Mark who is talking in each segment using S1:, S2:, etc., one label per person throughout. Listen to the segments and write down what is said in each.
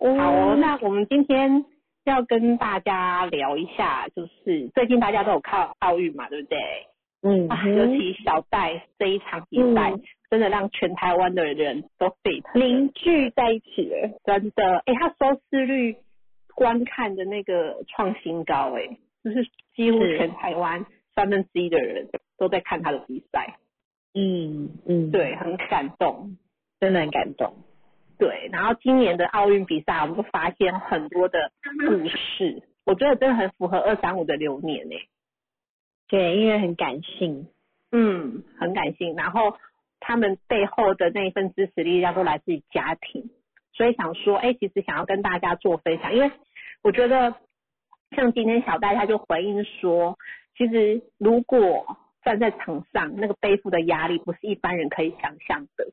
S1: 好哦，那我们今天要跟大家聊一下，就是最近大家都有看奥运嘛，对不对？
S2: 嗯
S1: 啊，尤其小戴这一场比赛，真的让全台湾的人都沸腾，
S2: 凝聚在一起了，
S1: 真的。哎，他收视率观看的那个创新高，哎，就是几乎全台湾三分之一的人都在看他的比赛。
S2: 嗯嗯，
S1: 对，很感动，
S2: 真的很感动。
S1: 对，然后今年的奥运比赛，我们就发现很多的故事，我觉得真的很符合二三五的流年诶。
S2: 对，因为很感性，
S1: 嗯，很感性。然后他们背后的那一份支持力量都来自于家庭，所以想说，哎，其实想要跟大家做分享，因为我觉得像今天小戴他就回应说，其实如果站在场上，那个背负的压力不是一般人可以想象的。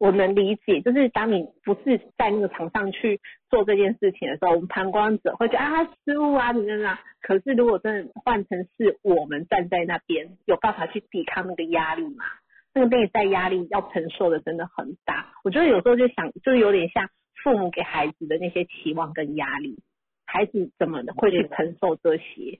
S1: 我能理解，就是当你不是在那个场上去做这件事情的时候，我们旁观者会觉得啊失误啊怎么样？可是如果真的换成是我们站在那边，有办法去抵抗那个压力吗？那个内在压力要承受的真的很大。我觉得有时候就想，就是有点像父母给孩子的那些期望跟压力，孩子怎么会去承受这些？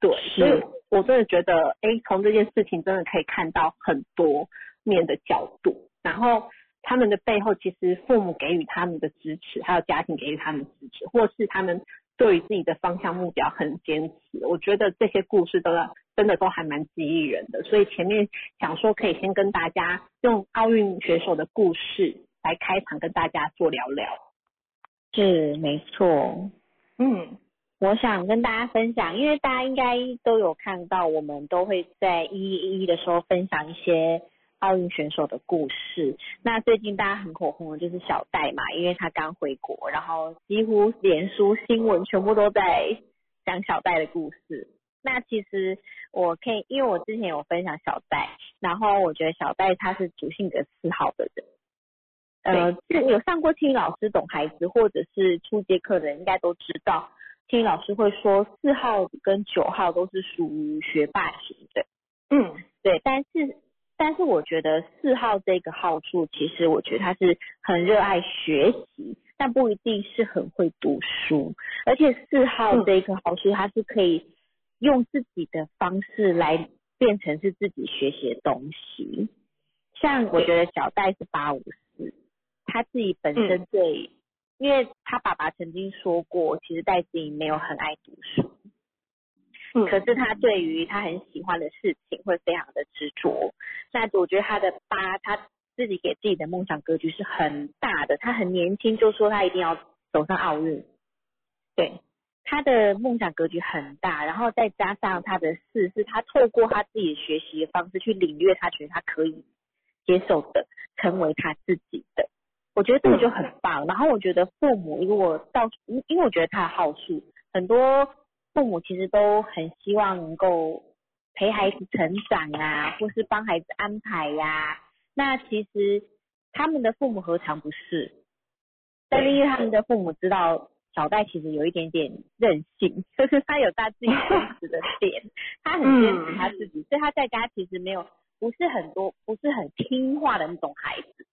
S1: 对，所以我真的觉得，哎，从这件事情真的可以看到很多面的角度。然后他们的背后，其实父母给予他们的支持，还有家庭给予他们支持，或是他们对于自己的方向目标很坚持。我觉得这些故事都真的都还蛮激励人的。所以前面想说，可以先跟大家用奥运选手的故事来开场，跟大家做聊聊。
S2: 是没错，
S1: 嗯，
S2: 我想跟大家分享，因为大家应该都有看到，我们都会在一一一的时候分享一些。奥运选手的故事。那最近大家很火红的就是小戴嘛，因为他刚回国，然后几乎连书新闻全部都在讲小戴的故事。那其实我可以，因为我之前有分享小戴，然后我觉得小戴他是主性格四号的人。呃，有上过听老师懂孩子或者是初阶课的人应该都知道，听老师会说四号跟九号都是属于学霸型的。
S1: 嗯，
S2: 对，但是。但是我觉得四号这个号数，其实我觉得他是很热爱学习，但不一定是很会读书。而且四号这个号数，他是可以用自己的方式来变成是自己学习的东西。像我觉得小戴是八五四，他自己本身对，因为他爸爸曾经说过，其实戴自己没有很爱读书。可是他对于他很喜欢的事情会非常的执着。那我觉得他的八，他自己给自己的梦想格局是很大的。他很年轻就说他一定要走上奥运，对，他的梦想格局很大。然后再加上他的四，是他透过他自己学习的方式去领略他觉得他可以接受的，成为他自己的。我觉得这个就很棒。然后我觉得父母如果到，因为我觉得他的好处很多。父母其实都很希望能够陪孩子成长啊，或是帮孩子安排呀。那其实他们的父母何尝不是？但是因为他们的父母知道小戴其实有一点点任性，就 是他有他自己坚持的点，他很坚持他自己，所以他在家其实没有不是很多不是很听话的那种孩子。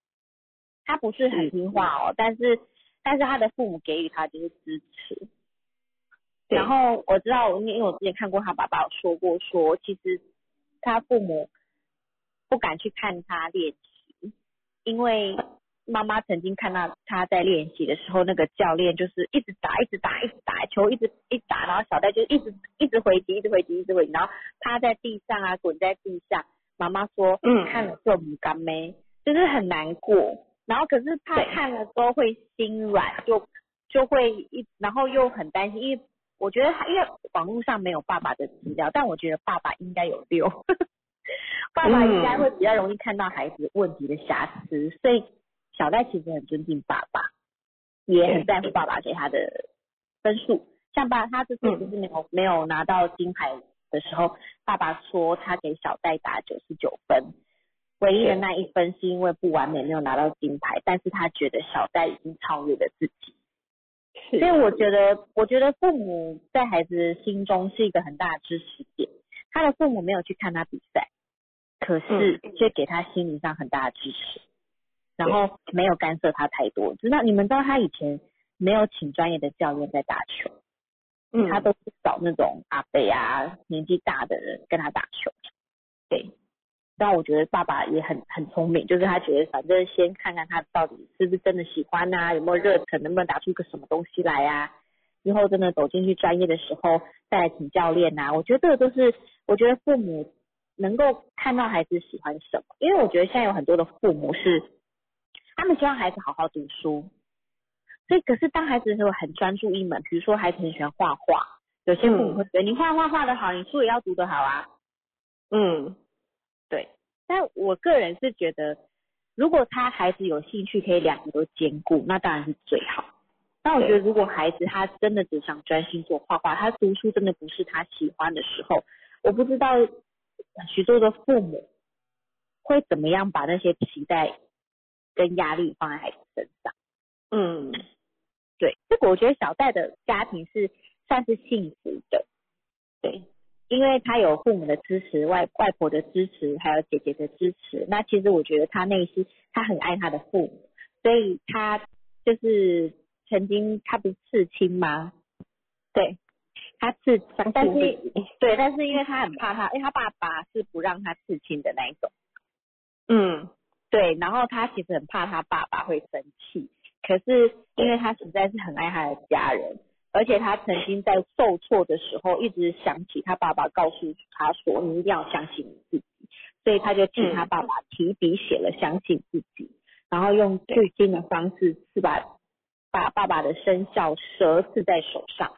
S2: 他不是很听话哦，但是但是他的父母给予他就是支持。然后我知道，因为我之前看过他爸爸有说过，说其实他父母不敢去看他练习，因为妈妈曾经看到他在练习的时候，那个教练就是一直打，一直打，一直打球，一直一打，然后小戴就一直一直回击，一直回击，一直回击，然后趴在地上啊，滚在地上。妈妈说，嗯，看了就不甘咩，就是很难过。然后可是他看了之后会心软，就就会一，然后又很担心，因为。我觉得他因为网络上没有爸爸的资料，但我觉得爸爸应该有六，爸爸应该会比较容易看到孩子问题的瑕疵，所以小戴其实很尊敬爸爸，也很在乎爸爸给他的分数。像爸他这次就是没有没有拿到金牌的时候，爸爸说他给小戴打九十九分，唯一的那一分是因为不完美没有拿到金牌，但是他觉得小戴已经超越了自己。所以我觉得，我觉得父母在孩子心中是一个很大的支持点。他的父母没有去看他比赛，可是却给他心理上很大的支持。然后没有干涉他太多。知道你们知道他以前没有请专业的教练在打球，
S1: 嗯，
S2: 他都是找那种阿伯啊年纪大的人跟他打球。对，但我觉得爸爸也很很聪明，就是他觉得反正先看看他到底是不是真的喜欢呐、有没有热忱，能不能打出一个什么东西来啊？之后真的走进去专业的时候再来请教练呐、我觉得这个都是我觉得父母能够看到孩子喜欢什么，因为我觉得现在有很多的父母是他们希望孩子好好读书，所以可是当孩子的时候很专注一门，比如说孩子很喜欢画画，有些父母会觉得你画画画得好，你书也要读得好啊。
S1: 嗯
S2: 对，但我个人是觉得，如果他孩子有兴趣，可以两个都兼顾，那当然是最好。那我觉得，如果孩子他真的只想专心做画画，他读书真的不是他喜欢的时候，我不知道许多的父母会怎么样把那些期待跟压力放在孩子身上。
S1: 嗯
S2: 对，这个我觉得小戴的家庭是算是幸福的，对，因为他有父母的支持，外外婆的支持，还有姐姐的支持。那其实我觉得他内心他很爱他的父母，所以他就是曾经他不是刺青吗？对，他刺，但是对，但是因为他很怕他，因为他爸爸是不让他刺青的那一种。
S1: 嗯
S2: 对，然后他其实很怕他爸爸会生气，可是因为他实在是很爱他的家人，而且他曾经在受挫的时候一直想起他爸爸告诉他说：“你一定要相信你自己。”所以他就替他爸爸提笔写了“相信自己”，然后用最近的方式是把把爸爸的生肖蛇刺在手上，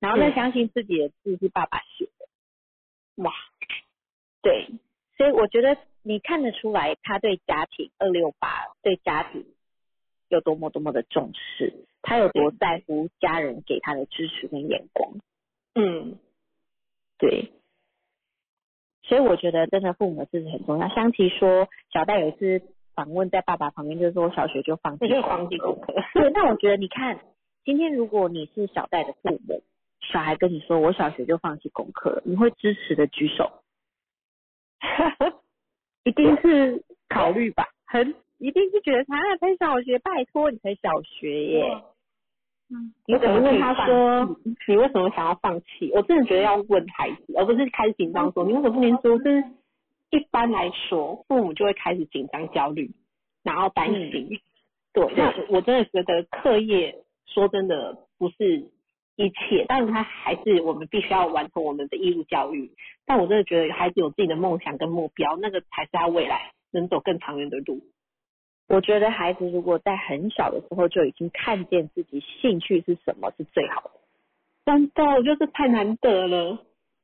S2: 然后那
S1: 嗯
S2: 相信自己的字是爸爸写的。
S1: 哇，
S2: 对，所以我觉得你看得出来，他对家庭二六八对家庭有多么多么的重视，他有多在乎家人给他的支持跟眼光。
S1: 嗯
S2: 对，所以我觉得真的父母的支持很重要。香琪说，小戴有一次访问在爸爸旁边，就是说小学就放弃
S1: 放弃功课。
S2: 对，那我觉得你看，今天如果你是小戴的父母，小孩跟你说我小学就放弃功课了，你会支持的举手。一定是考虑吧，很一定是觉得他啊才小学，拜托你才小学耶。
S1: 嗯，
S2: 你怎么
S1: 问他说你为什么想要放弃？我真的觉得要问孩子，而不是开始紧张说你为什么不念书？就是一般来说，父母就会开始紧张、焦虑，然后担心。对，那我真的觉得课业说真的不是一切，但是他还是我们必须要完成我们的义务教育。但我真的觉得孩子有自己的梦想跟目标，那个才是他未来能走更长远的路。
S2: 我觉得孩子如果在很小的时候就已经看见自己兴趣是什么，是最好的。
S1: 真的，我觉得太难得了。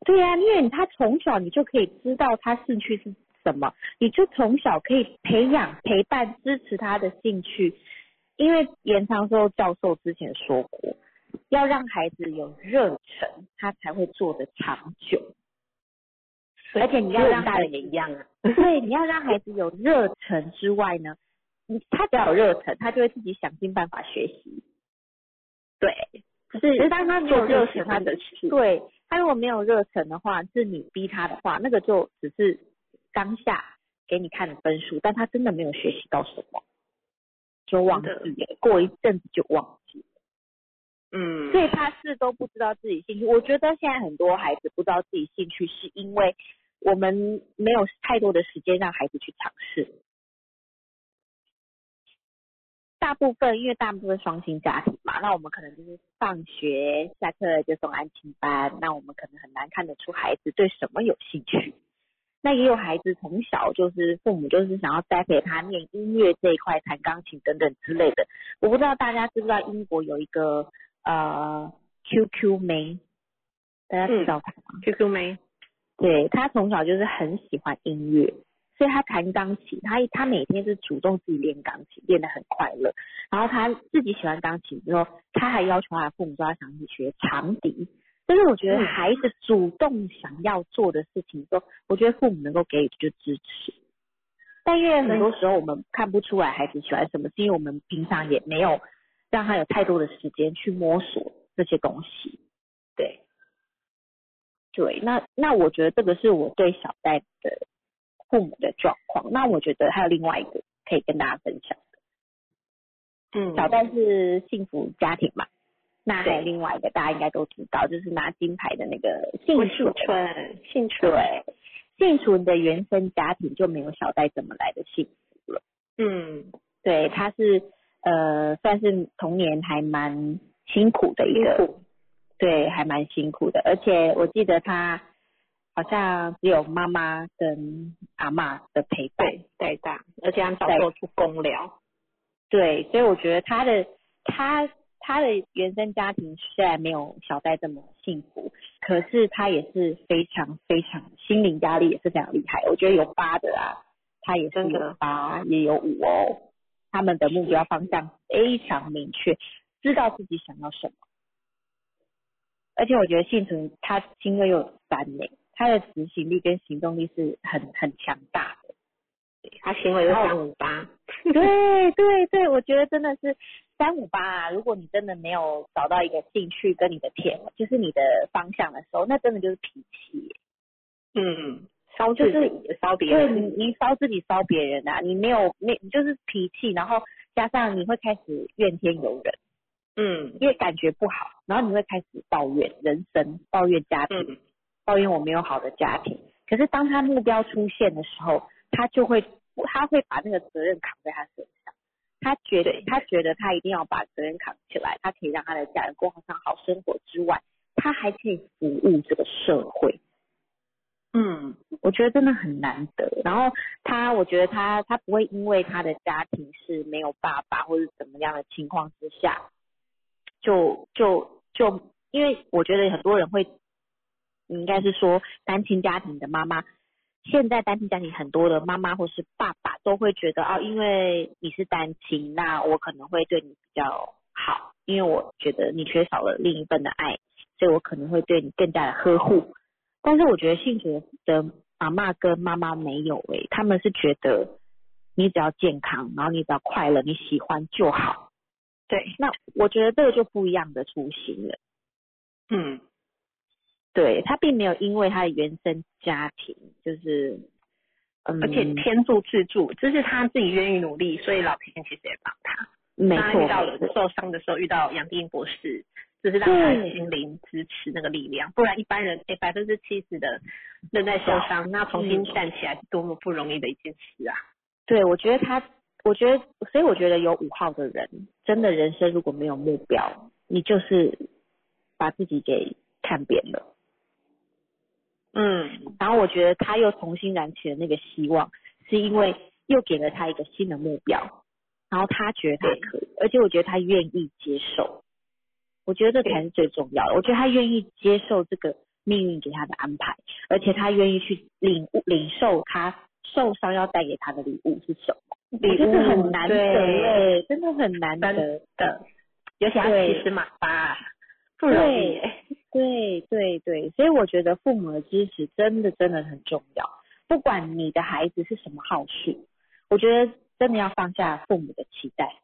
S2: 对呀、因为他从小你就可以知道他兴趣是什么，你就从小可以培养、陪伴、支持他的兴趣。因为严长寿教授之前说过，要让孩子有热忱，他才会做得长久。而且你要让
S1: 大人也一样啊。
S2: 对，你要让孩子有热忱之外呢，你他只要有热忱，他就会自己想尽办法学习。
S1: 对，
S2: 可是当他没有热忱，
S1: 喜
S2: 他
S1: 欢的事。
S2: 对他如果没有热忱的话，是你逼他的话，那个就只是当下给你看的分数，但他真的没有学习到什么，就忘记了，过一阵子就忘记了。
S1: 嗯，
S2: 所以他是都不知道自己兴趣。我觉得现在很多孩子不知道自己兴趣，是因为我们没有太多的时间让孩子去尝试。大部分因为大部分双薪家庭嘛，那我们可能就是放学下课就送安亲班，那我们可能很难看得出孩子对什么有兴趣。那也有孩子从小就是父母就是想要栽培他念音乐这一块，弹钢琴等等之类的。我不知道大家知不知道英国有一个呃 QQ 妹，大家知道他吗
S1: ？QQ 妹，
S2: 对他从小就是很喜欢音乐，所以他弹钢琴，他他每天是主动自己练钢琴，练得很快乐。然后他自己喜欢钢琴之后，他还要求他的父母说他想去学长笛。但是我觉得
S1: 嗯
S2: 孩子主动想要做的事情的时候，我觉得父母能够给予就支持。但因为很多时候我们看不出来孩子喜欢什么，是因为我们平常也没有让他有太多的时间去摸索这些东西。对，对，那那我觉得这个是我对小戴的父母的状况。那我觉得还有另外一个可以跟大家分享的，
S1: 嗯，
S2: 小戴是幸福家庭嘛，那还有另外一个大家应该都知道，就是拿金牌的那个幸
S1: 温
S2: 纯。
S1: 春，幸存，
S2: 对，幸存的原生家庭就没有小戴怎么来的幸福了。
S1: 嗯，
S2: 对，他是呃算是童年还蛮辛苦的一
S1: 辛
S2: 个，
S1: 苦，
S2: 对，还蛮辛苦的。而且我记得他好像只有妈妈跟阿妈的陪伴。
S1: 对，带大，而且他早做出公疗，
S2: 对，所以我觉得他的他他的原生家庭虽然没有小戴这么幸福，可是他也是非常非常心灵压力也是非常厉害。我觉得有八的啊，他也是有八也有五哦，他们的目标方向非常明确，知道自己想要什么。而且我觉得幸存他星位又有三呢，他的执行力跟行动力是很很强大的。
S1: 他行为是三五八，
S2: 对对对，我觉得真的是三五八啊。如果你真的没有找到一个兴趣跟你的天，就是你的方向的时候，那真的就是脾气。
S1: 嗯，烧自
S2: 就是
S1: 己，烧别
S2: 对你，你烧自己烧别人啊，你没有没你就是脾气，然后加上你会开始怨天尤人，
S1: 嗯
S2: 因为感觉不好，然后你会开始抱怨人生，抱怨家庭，
S1: 嗯
S2: 抱怨我没有好的家庭。可是当他目标出现的时候，他就会他会把那个责任扛在他身上。他觉得他觉得他一定要把责任扛起来，他可以让他的家人过上好生活之外，他还可以服务这个社会。
S1: 嗯
S2: 我觉得真的很难得。然后他，我觉得他他不会因为他的家庭是没有爸爸或者怎么样的情况之下，就就就，因为我觉得很多人会，应该是说单亲家庭的妈妈，现在单亲家庭很多的妈妈或是爸爸都会觉得哦，因为你是单亲，那我可能会对你比较好，因为我觉得你缺少了另一份的爱，所以我可能会对你更加的呵护。但是我觉得幸福的阿妈跟妈妈没有诶、他们是觉得你只要健康，然后你只要快乐，你喜欢就好。
S1: 对，
S2: 那我觉得这个就不一样的雏形了。
S1: 嗯
S2: 对他并没有因为他的原生家庭就是，嗯，
S1: 而且天助自助，这是他自己愿意努力，所以老天其实也帮他。
S2: 没错
S1: 他遇到了受伤的时候，遇到杨定博士，就是让他心灵支持那个力量，不然一般人哎百分之七十的人在受伤，那重新站起来是多么不容易的一件事啊！
S2: 对，我觉得他，我觉得，所以我觉得有五号的人，真的人生如果没有目标，你就是把自己给看扁了。
S1: 嗯，
S2: 然后我觉得他又重新燃起了那个希望，是因为又给了他一个新的目标，然后他觉得他可以，而且我觉得他愿意接受，我觉得这才是最重要的。我觉得他愿意接受这个命运给他的安排，而且他愿意去领悟、领受他受伤要带给他的礼物是什么。
S1: 礼
S2: 我觉得
S1: 物
S2: 很难得真的很难得。
S1: 的，尤其他
S2: 对
S1: 其实马八不容易耶，
S2: 对对对，所以我觉得父母的支持真的真的很重要。不管你的孩子是什么号数，我觉得真的要放下父母的期待。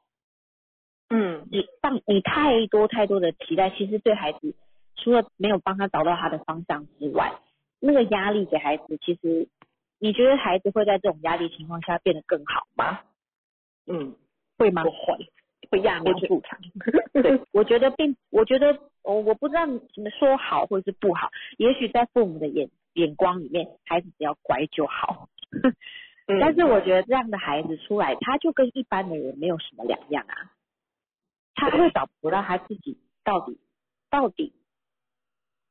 S1: 嗯，
S2: 你放你太多太多的期待，其实对孩子除了没有帮他找到他的方向之外，那个压力给孩子，其实你觉得孩子会在这种压力情况下变得更好吗？
S1: 嗯，
S2: 会吗
S1: 不？会，会揠苗助长。
S2: 对，我觉得并，我觉得我我不知道你们说好或者是不好，也许在父母的眼眼光里面，孩子只要乖就好。
S1: 嗯
S2: 但是我觉得这样的孩子出来，他就跟一般的人没有什么两样啊，他会找不到他自己到底到底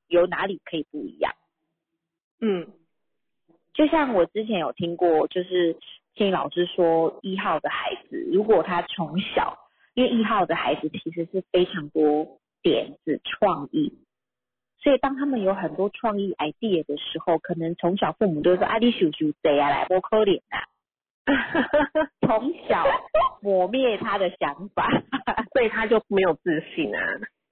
S2: 有哪里可以不一样。
S1: 嗯
S2: 就像我之前有听过，就是心理老师说，一号的孩子如果他从小，因为一号的孩子其实是非常多点子创意，所以当他们有很多创意 idea 的时候，可能从小父母都说啊，你叔叔谁啊，来不可怜啊，从小磨灭他的想法，
S1: 所以他就没有自信啊。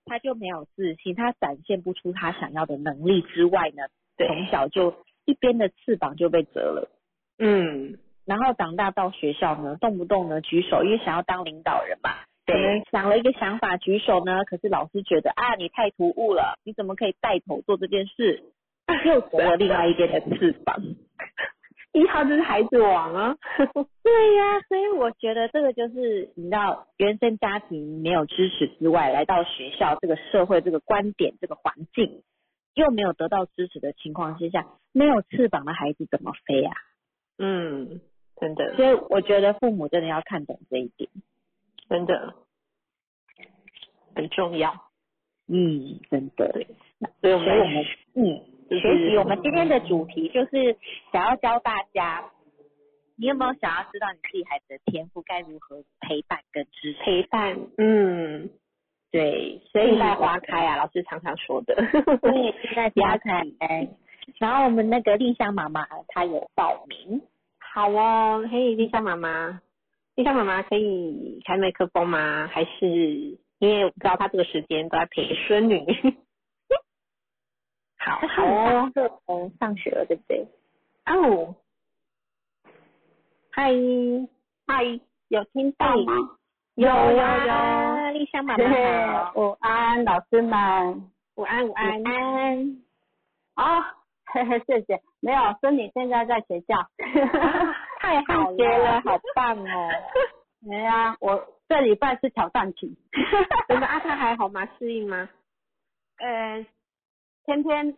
S2: 他就没有自信，他展现不出他想要的能力之外呢，
S1: 对
S2: 从小就一边的翅膀就被折了。
S1: 嗯，
S2: 然后长大到学校呢，动不动呢举手，因为想要当领导人嘛，可能，想了一个想法举手呢，可是老师觉得啊你太突兀了，你怎么可以带头做这件事？又折了另外一边的翅膀。
S1: 一号就是孩子王啊。
S2: 对呀、所以我觉得这个就是你知道，原生家庭没有支持之外，来到学校这个社会这个观点这个环境，又没有得到支持的情况之下，没有翅膀的孩子怎么飞啊？
S1: 嗯，真的，
S2: 所以我觉得父母真的要看懂这一点。
S1: 真的很重要。
S2: 嗯，真的。
S1: 对所以我们
S2: 我们嗯，学习我们今天的主题就是想要教大家，你有没有想要知道你自己孩子的天赋该如何陪伴跟支持？
S1: 陪伴，嗯，
S2: 对，所以
S1: 在花开啊，老师常常说的。
S2: 对，现在花开。然后我们那个丽香妈妈她有报名，
S1: 好哦，嘿，丽香妈妈，丽香妈妈可以开麦克风吗？还是因为我不知道他这个时间都在陪孙女。好
S2: 她
S1: 好哦，
S2: 是从上学了，对不对？
S1: 哦，嗨嗨，有听到吗？有有有，
S2: 丽香妈妈好，
S3: 午安，老师们，
S1: 午安午安。
S2: 安安，
S3: 啊，嘿嘿，谢谢。没有，孙女现在在学校。
S2: 太好
S3: 了，
S2: 好棒哦！
S3: 没啊，我这礼拜是挑战期。
S1: 真的阿泰还好吗？适应吗？
S3: 呃，天天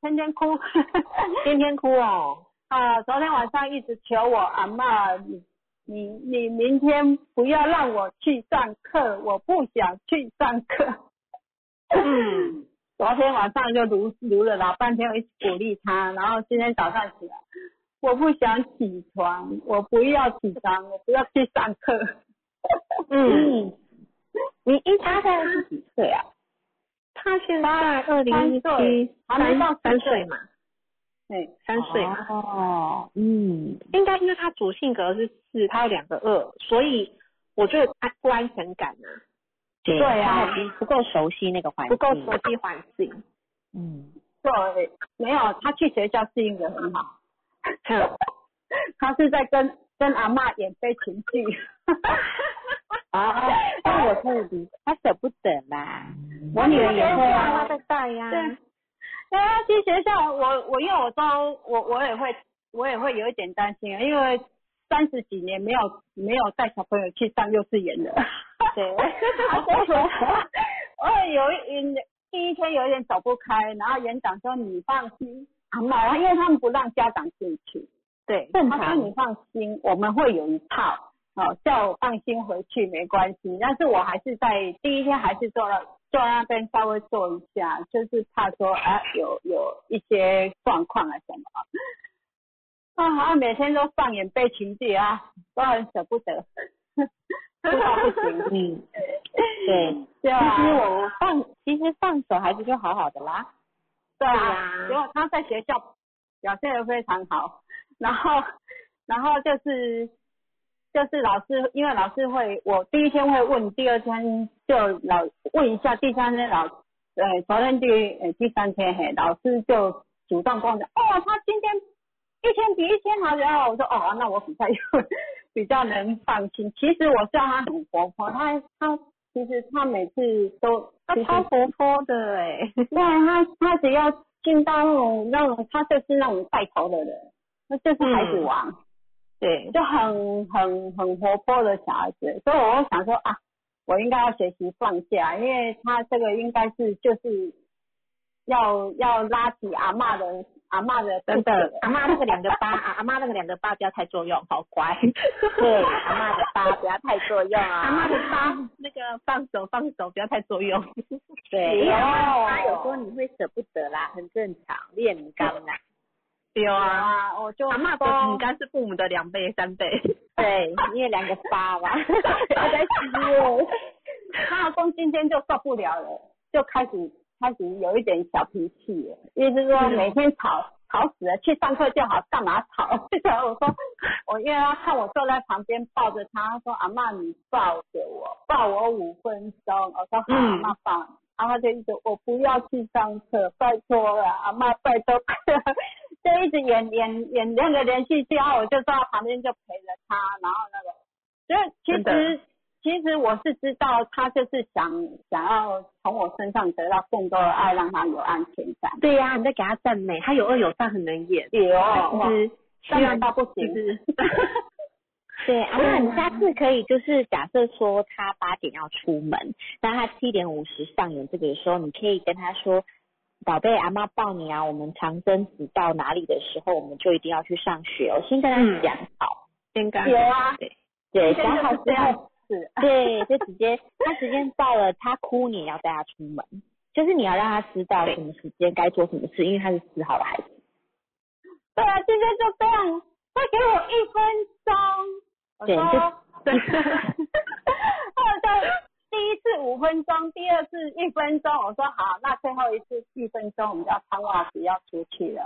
S3: 天天哭。
S1: 天天哭哦。
S3: 啊，昨天晚上一直求我阿妈，你你你明天不要让我去上课，我不想去上课。
S1: 嗯，
S3: 昨天晚上就读读了老半天，我一直鼓励他，然后今天早上起来，我不想起床，我不要起床，我不要去上课。
S1: 嗯，
S2: 你一他现在是几岁啊？
S1: 他现在二零一七
S3: 还没到
S1: 三岁嘛，
S3: 对，
S1: 三岁嘛。
S2: 哦，嗯，
S1: 应该因为他主性格是四，他有两个二，所以我觉得安不安全感啊，
S2: 对
S3: 对啊。
S2: 他不不够熟悉那个环境，
S1: 不够熟悉环境。
S2: 嗯，
S3: 对，没有，他去学校适应的很好，
S1: 嗯
S3: 他是在跟跟阿嬷演悲情剧。
S2: 啊，那我可以理，他舍不得啦。
S3: 我女儿也会啊。
S1: 妈妈在带呀。
S3: 对，对啊，去学校，我我因为我都我我也会我也会有一点担心啊，因为三十几年没有没有带小朋友去上幼稚园了。
S2: 对。
S3: 我也有一第一天有一点走不开，然后园长说你放心，阿妈，因为他们不让家长进去，
S1: 对，
S2: 正常。
S3: 他说你放心，我们会有一套，哦，叫我放心回去没关系。但是我还是在第一天还是坐了坐那边稍微坐一下，就是怕说啊有有一些状况啊什么啊，好像每天都上演悲情剧啊，都很舍不得，哭到不行。
S2: 嗯，对，
S3: 对 啊，
S2: 其实我放，其实放手孩子就好好的啦。
S3: 对啊
S1: 对啊，
S3: 结果他在学校表现的非常好，然后然后就是就是老师，因为老师会，我第一天会问，第二天就老问一下，第三天老呃昨天第呃第三天嘿，老师就主动跟我讲，哦，他今天一天比一天好，然后我说哦，那我比较有比较能放心。其实我知道他很活泼，他他其实他每次都
S1: 他超活泼的哎。
S3: 对他，他只要进到那种那种，他就是那种带头的人，那就是孩子王，
S1: 对，
S3: 就很很很活泼的小孩子。所以我会想说啊，我应该要学习放下，因为他这个应该是就是要要拉起阿嬷的阿嬷的
S1: 真的，阿妈那个两个八，啊阿妈那个两个八不要太作用，好乖。
S2: 对，阿妈的八不要太作用啊。
S1: 阿妈的八那个放手放手，不要太作用。
S2: 对，
S3: 有
S2: 他有时候你会舍不得啦，很正常，练刚啦。
S1: 对啊，
S3: 啊，我就
S1: 阿妈的
S3: 说
S1: 饼干是父母的两倍三倍。
S2: 对，因为两个八嘛，他在吃我。
S3: 他老公今天就受不了了，就开始开始有一点小脾气了，意思是说每天吵吵死了，去上课就好，干嘛吵？然后我说我因为他看我坐在旁边抱着他，他说阿妈你抱着我，抱我五分钟。我说好，
S1: 嗯
S3: 阿妈抱。然后他就一直我不要去上课，拜托了，阿妈拜托。就一直演演演那个连续剧，然后我就坐在旁边就陪着他，然后那个，就其实其实我是知道他就是想想要从我身上得到更多的爱，让他有安全感。
S1: 对呀、你在给他赞美，他有恶有善，很能演。
S3: 有
S1: 他其实
S3: 但难到不行。
S2: 对，啊，那，你下次可以就是假设说他八点要出门，那他七点五十上演这个的时候，你可以跟他说，宝贝，阿妈抱你啊，我们长征直到哪里的时候，我们就一定要去上学。哦，先跟他讲好，
S1: 先跟
S3: 有啊，
S2: 对。对，讲好之后，
S3: 是，
S2: 对，就直接他时间到了，他哭你也要带他出门，就是你要让他知道什么时间该做什么事，因为他是四号的孩子。
S3: 对啊，今天就这样，再给我一分钟。
S2: 对，就
S3: 对，第一次五分钟，第二次一分钟。我说好，那最后一次一分钟，我们就要穿袜子要出去了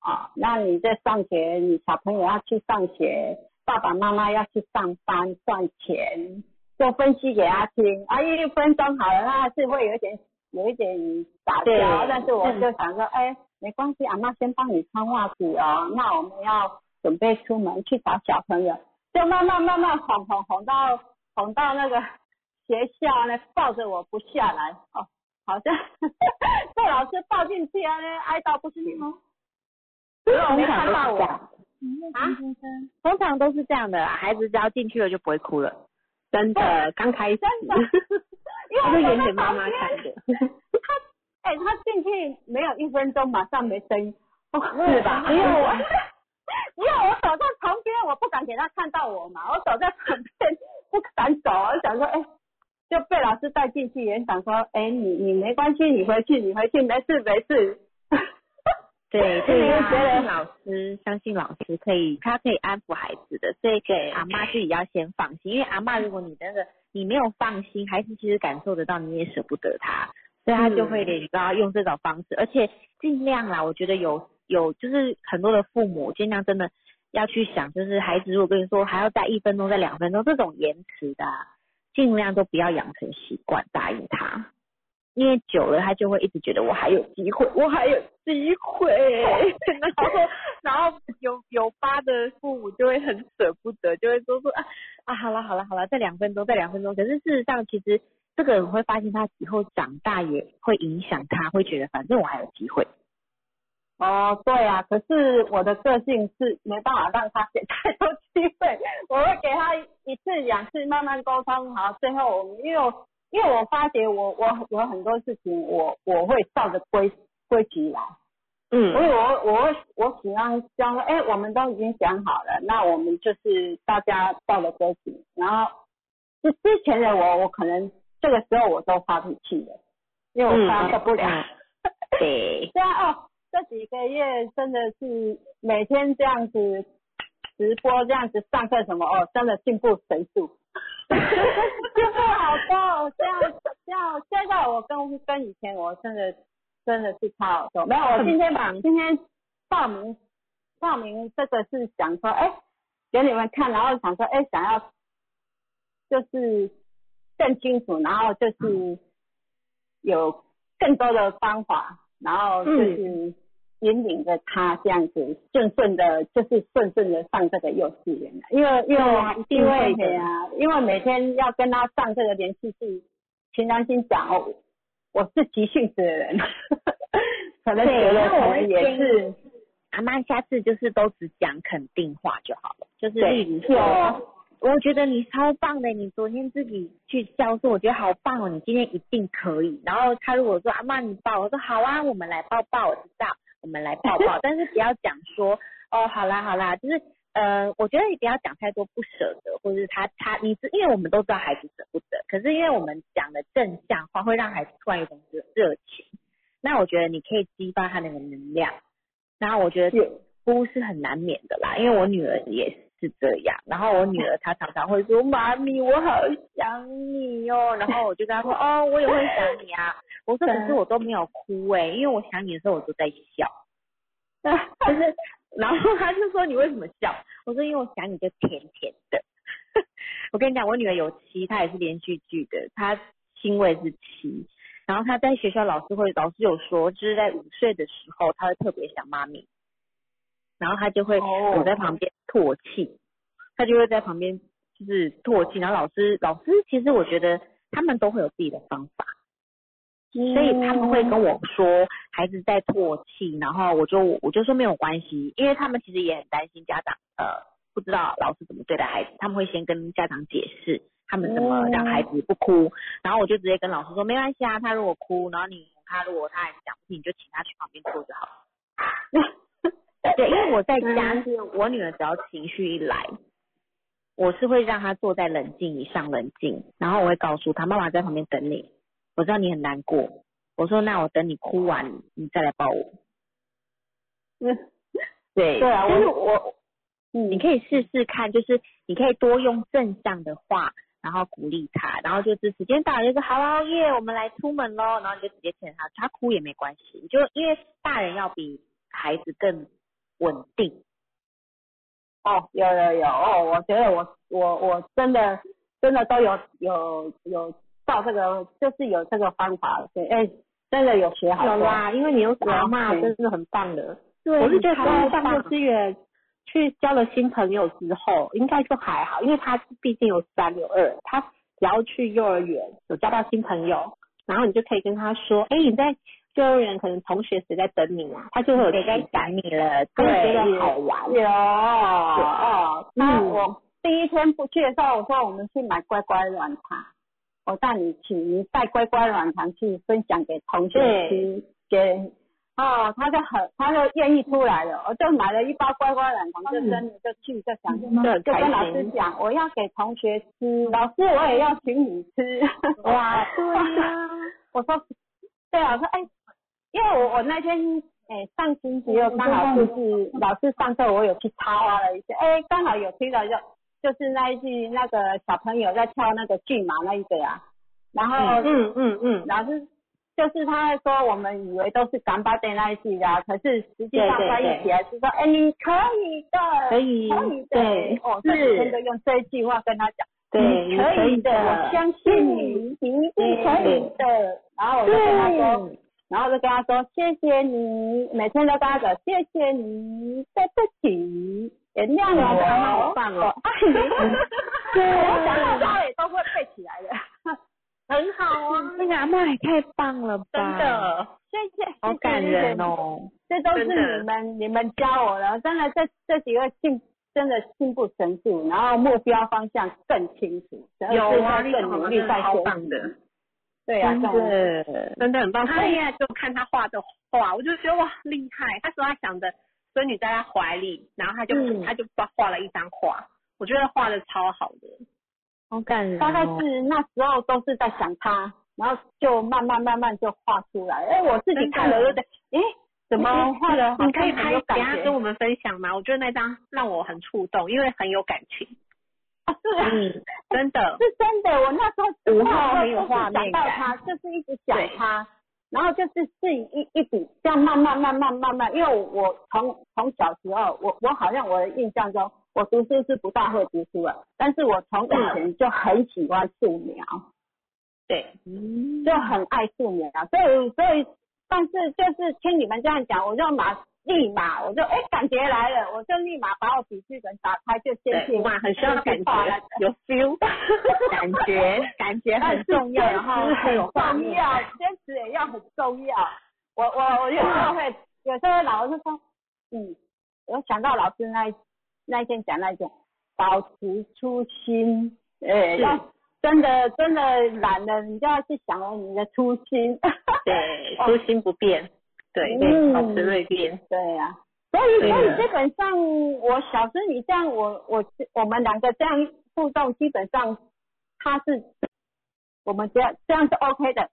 S3: 啊。那你在上学，你小朋友要去上学，爸爸妈妈要去上班赚钱，就分析给他听啊。一分钟好了，那是会有一点有一点打
S2: 对
S3: 消，但是我就想说，哎，没关系，阿妈先帮你穿袜子哦。那我们要准备出门去找小朋友。就慢慢慢慢哄哄哄到哄到那个学校呢，抱着我不下来。哦，好像 被老师抱进去啊，哀悼不行哦。因为我没看到我。啊，
S2: 通常都是这样的，孩子只要进去了就不会哭了。
S1: 真的刚开始，
S3: 真的，因为
S1: 演给妈妈看的，
S3: 他哎、他进去没有一分钟，马上没声音，哦
S1: 是吧？
S3: 因为我因为我走在旁边，我不敢给他看到我嘛，我走在旁边不敢走，我想说，哎、就被老师带进去，也想说，哎、你你没关系，你回去，你回去，没事没事。
S2: 对，
S3: 对
S2: 就是
S3: 啊
S2: 相信老师，相信老师可以，他可以安抚孩子的，所以
S1: 对
S2: 阿妈自己要先放心，因为阿妈如果你真的你没有放心，孩子其实感受得到，你也舍不得他，所以他就会你知道用这种方式，而且尽量啦，我觉得有有就是很多的父母尽量真的要去想，就是孩子如果跟你说还要待一分钟、再两分钟这种延迟的、啊，尽量都不要养成习惯，答应他。因为久了，他就会一直觉得我还有机会，我还有机会，然后然后有有疤的父母就会很舍不得，就会说说啊啊，好了好了好了，再两分钟，再两分钟。可是事实上，其实这个人会发现他以后长大也会影响他，会觉得反正我还有机会。
S3: 哦，对啊，可是我的个性是没办法让他给太多机会，我会给他一次两次慢慢沟通，好，最后我们因为我因为我发觉我我有很多事情我我会照着规规矩来，
S1: 嗯。
S3: 所以我我会我喜欢这样说，哎，我们都已经想好了，那我们就是大家照着规矩，然后之之前的我我可能这个时候我都发脾气了，因为我发受不了。
S2: 嗯。对，
S3: 对啊，哦，这几个月真的是每天这样子直播，这样子上课什么哦，真的进步神速，进步好多哦。这样 这样，现在我跟跟以前我真的真的是差好多。没有，我今天把今天报名报名这个是想说，哎，给你们看，然后想说，哎，想要就是更清楚，然后就是有更多的方法，然后就是引领着他这样子顺顺的，就是顺顺的上这个幼稚园了。因为因为因
S1: 会的
S3: 为啊，因为每天要跟他上这个连续剧，平常心讲哦，我是急性子的人，可能觉得
S2: 我
S3: 可能也是
S2: 阿妈下次就是都只讲肯定话就好了，就是
S3: 对
S2: 例如说，我觉得你超棒的，你昨天自己去教说，我觉得好棒哦，你今天一定可以。然后他如果说阿妈你抱，我说好啊，我们来抱抱，我知道，我们来抱抱，但是不要讲说哦，好啦好啦，就是呃，我觉得你不要讲太多不舍得，或者是他他你是因为我们都知道孩子舍不得，可是因为我们讲的正向话，会让孩子突然有一种热热情。那我觉得你可以激发他那个能量，然后我觉得哭是很难免的啦，因为我女儿也是这样，然后我女儿她常常会说妈咪我好想你哦，然后我就跟她说哦我也会想你啊，我说可是我都没有哭哎、因为我想你的时候我都在笑，就是然后他就说你为什么笑？我说因为我想你就甜甜的，我跟你讲我女儿有七，她也是连续剧的，她星位是七。然后她在学校老师会，老师有说，就是在午睡的时候，她会特别想妈咪，然后她就会
S3: 哦
S2: 躲在旁边唾弃，她就会在旁边就是唾弃。然后老师，老师其实我觉得他们都会有自己的方法，所以他们会跟我说孩子在唾弃，然后我就我就说没有关系，因为他们其实也很担心家长呃不知道老师怎么对待孩子，他们会先跟家长解释他们怎么让孩子不哭，然后我就直接跟老师说没关系啊，他如果哭，然后你他如果他还是讲不听，你就请他去旁边坐就好了。对，因为我在家是我女儿只要情绪一来，我是会让她坐在冷静椅上冷静，然后我会告诉她妈妈在旁边等你。我知道你很难过，我说那我等你哭完，你再来抱我。
S3: 嗯，
S2: 对
S3: 对啊，
S2: 就是
S3: 我嗯
S2: 你可以试试看，就是你可以多用正向的话，然后鼓励他，然后就是时间到了，就是好了耶，我们来出门喽，然后你就直接牵他，他哭也没关系，你就因为大人要比孩子更稳定。
S3: 哦，有有有哦，我觉得我我我真的真的都有有有照这个，就是有这个方法，对，哎，真的有学好。
S1: 有啦，因为你有阿妈，
S3: 对
S1: 真是很棒的。
S2: 对
S1: 我是觉得上
S2: 棒
S1: 幼稚园去交了新朋友之后，应该就还好，因为他毕竟有三有二，他只要去幼儿园有交到新朋友，然后你就可以跟他说，哎，你在幼儿园可能同学谁在等你啊，他就会有
S2: 谁在
S1: 期待
S2: 想你了？
S1: 他会觉，得好玩。
S3: 有哦，那
S1: 嗯
S3: 我第一天不去的时候，我说我们去买乖乖软糖，我带你去，你带乖乖软糖去分享给同学吃，给哦，他就很他就愿意出来了，我就买了一包乖乖软糖，就真的就去就想就跟老师
S1: 心
S3: 讲，我要给同学吃，老师我也要请你吃，
S1: 哇，对呀、
S3: 我说，对啊，我说哎，因为我我那天哎上星期六刚好就是老师上课，我有去插花了一下，哎，刚好有听到就就是那一句那个小朋友在跳那个骏马那一个呀、然后
S1: 嗯嗯嗯，
S3: 老师就是他说我们以为都是干巴的那一句啊，可是实际上
S1: 对对
S3: 翻译起来是说，哎，你可以的，
S1: 可以
S3: 可以的，
S1: 对
S3: 哦，
S1: 是
S3: 这几天都用这一句话跟他讲。
S1: 对，
S3: 你可以的，
S1: 的，
S3: 我相信你，你一定可以的。然后我就跟他说，然后就跟他说，谢谢你，每天都跟他讲，谢谢你，对不起，原谅
S1: 哇
S3: 我，
S1: 好棒哦
S3: 我爱你。
S1: 对
S3: 我想到他也都会背起来的，
S1: 很好啊，
S2: 那个阿妈也太棒了吧！
S1: 真，的，
S3: 谢谢，
S2: 好感人哦。
S3: 这都是你们你们教我的，真的这这几个进真的进步神速，然后目标方向更清楚，
S1: 有啊，
S3: 更努力在
S1: 超
S3: 学习。
S1: 棒的，
S3: 对啊，
S2: 真的，
S1: 真的很棒。他现在就看他画的画，我就觉得哇厉害。他说他想着孙女在他怀里，然后他就、
S2: 嗯
S1: 他就画画了一张画，我觉得画的超好的。
S2: 好感人、哦。
S3: 大概是那时候都是在想他，然后就慢慢慢慢就画出来。哎，我自己看了有点，哎，怎么画的？
S1: 你可以拍一下跟我们分享吗？我觉得那张让我很触动，因为很有感情，
S3: 啊是啊，
S2: 嗯，
S1: 真的。
S3: 是真的。我那时候
S2: 五号
S3: 画的
S2: 很有画面感
S3: 就是想到他，就是一直想他，然后就是自己一一笔这样慢慢慢慢慢慢，因为我从从小时候，我我好像我的印象中，我读书是不大会读书的，但是我从以前就很喜欢素描。
S1: 对，
S2: 嗯
S3: 就很爱素描，所以所以，但是就是听你们这样讲，我就马立马我就哎感觉来了，我就立马把我笔记本打开，就先去，
S1: 哇，很需要感觉，有 feel，
S2: 感觉感觉很重要，然后
S3: 很重要，坚持也要很重要。我我我有时候会，有时候老师说，嗯，我想到老师那一那一天讲那一件，保持初心，哎，
S1: 是
S3: 要真的真的懒了，你就要去想了你的初心。
S1: 对，初心不变，对，
S3: 嗯。
S1: 保持锐变，
S3: 对呀、所以所以基本上我小孙你这样，我我我们两个这样互动，基本上他是我们这样这样是 OK 的。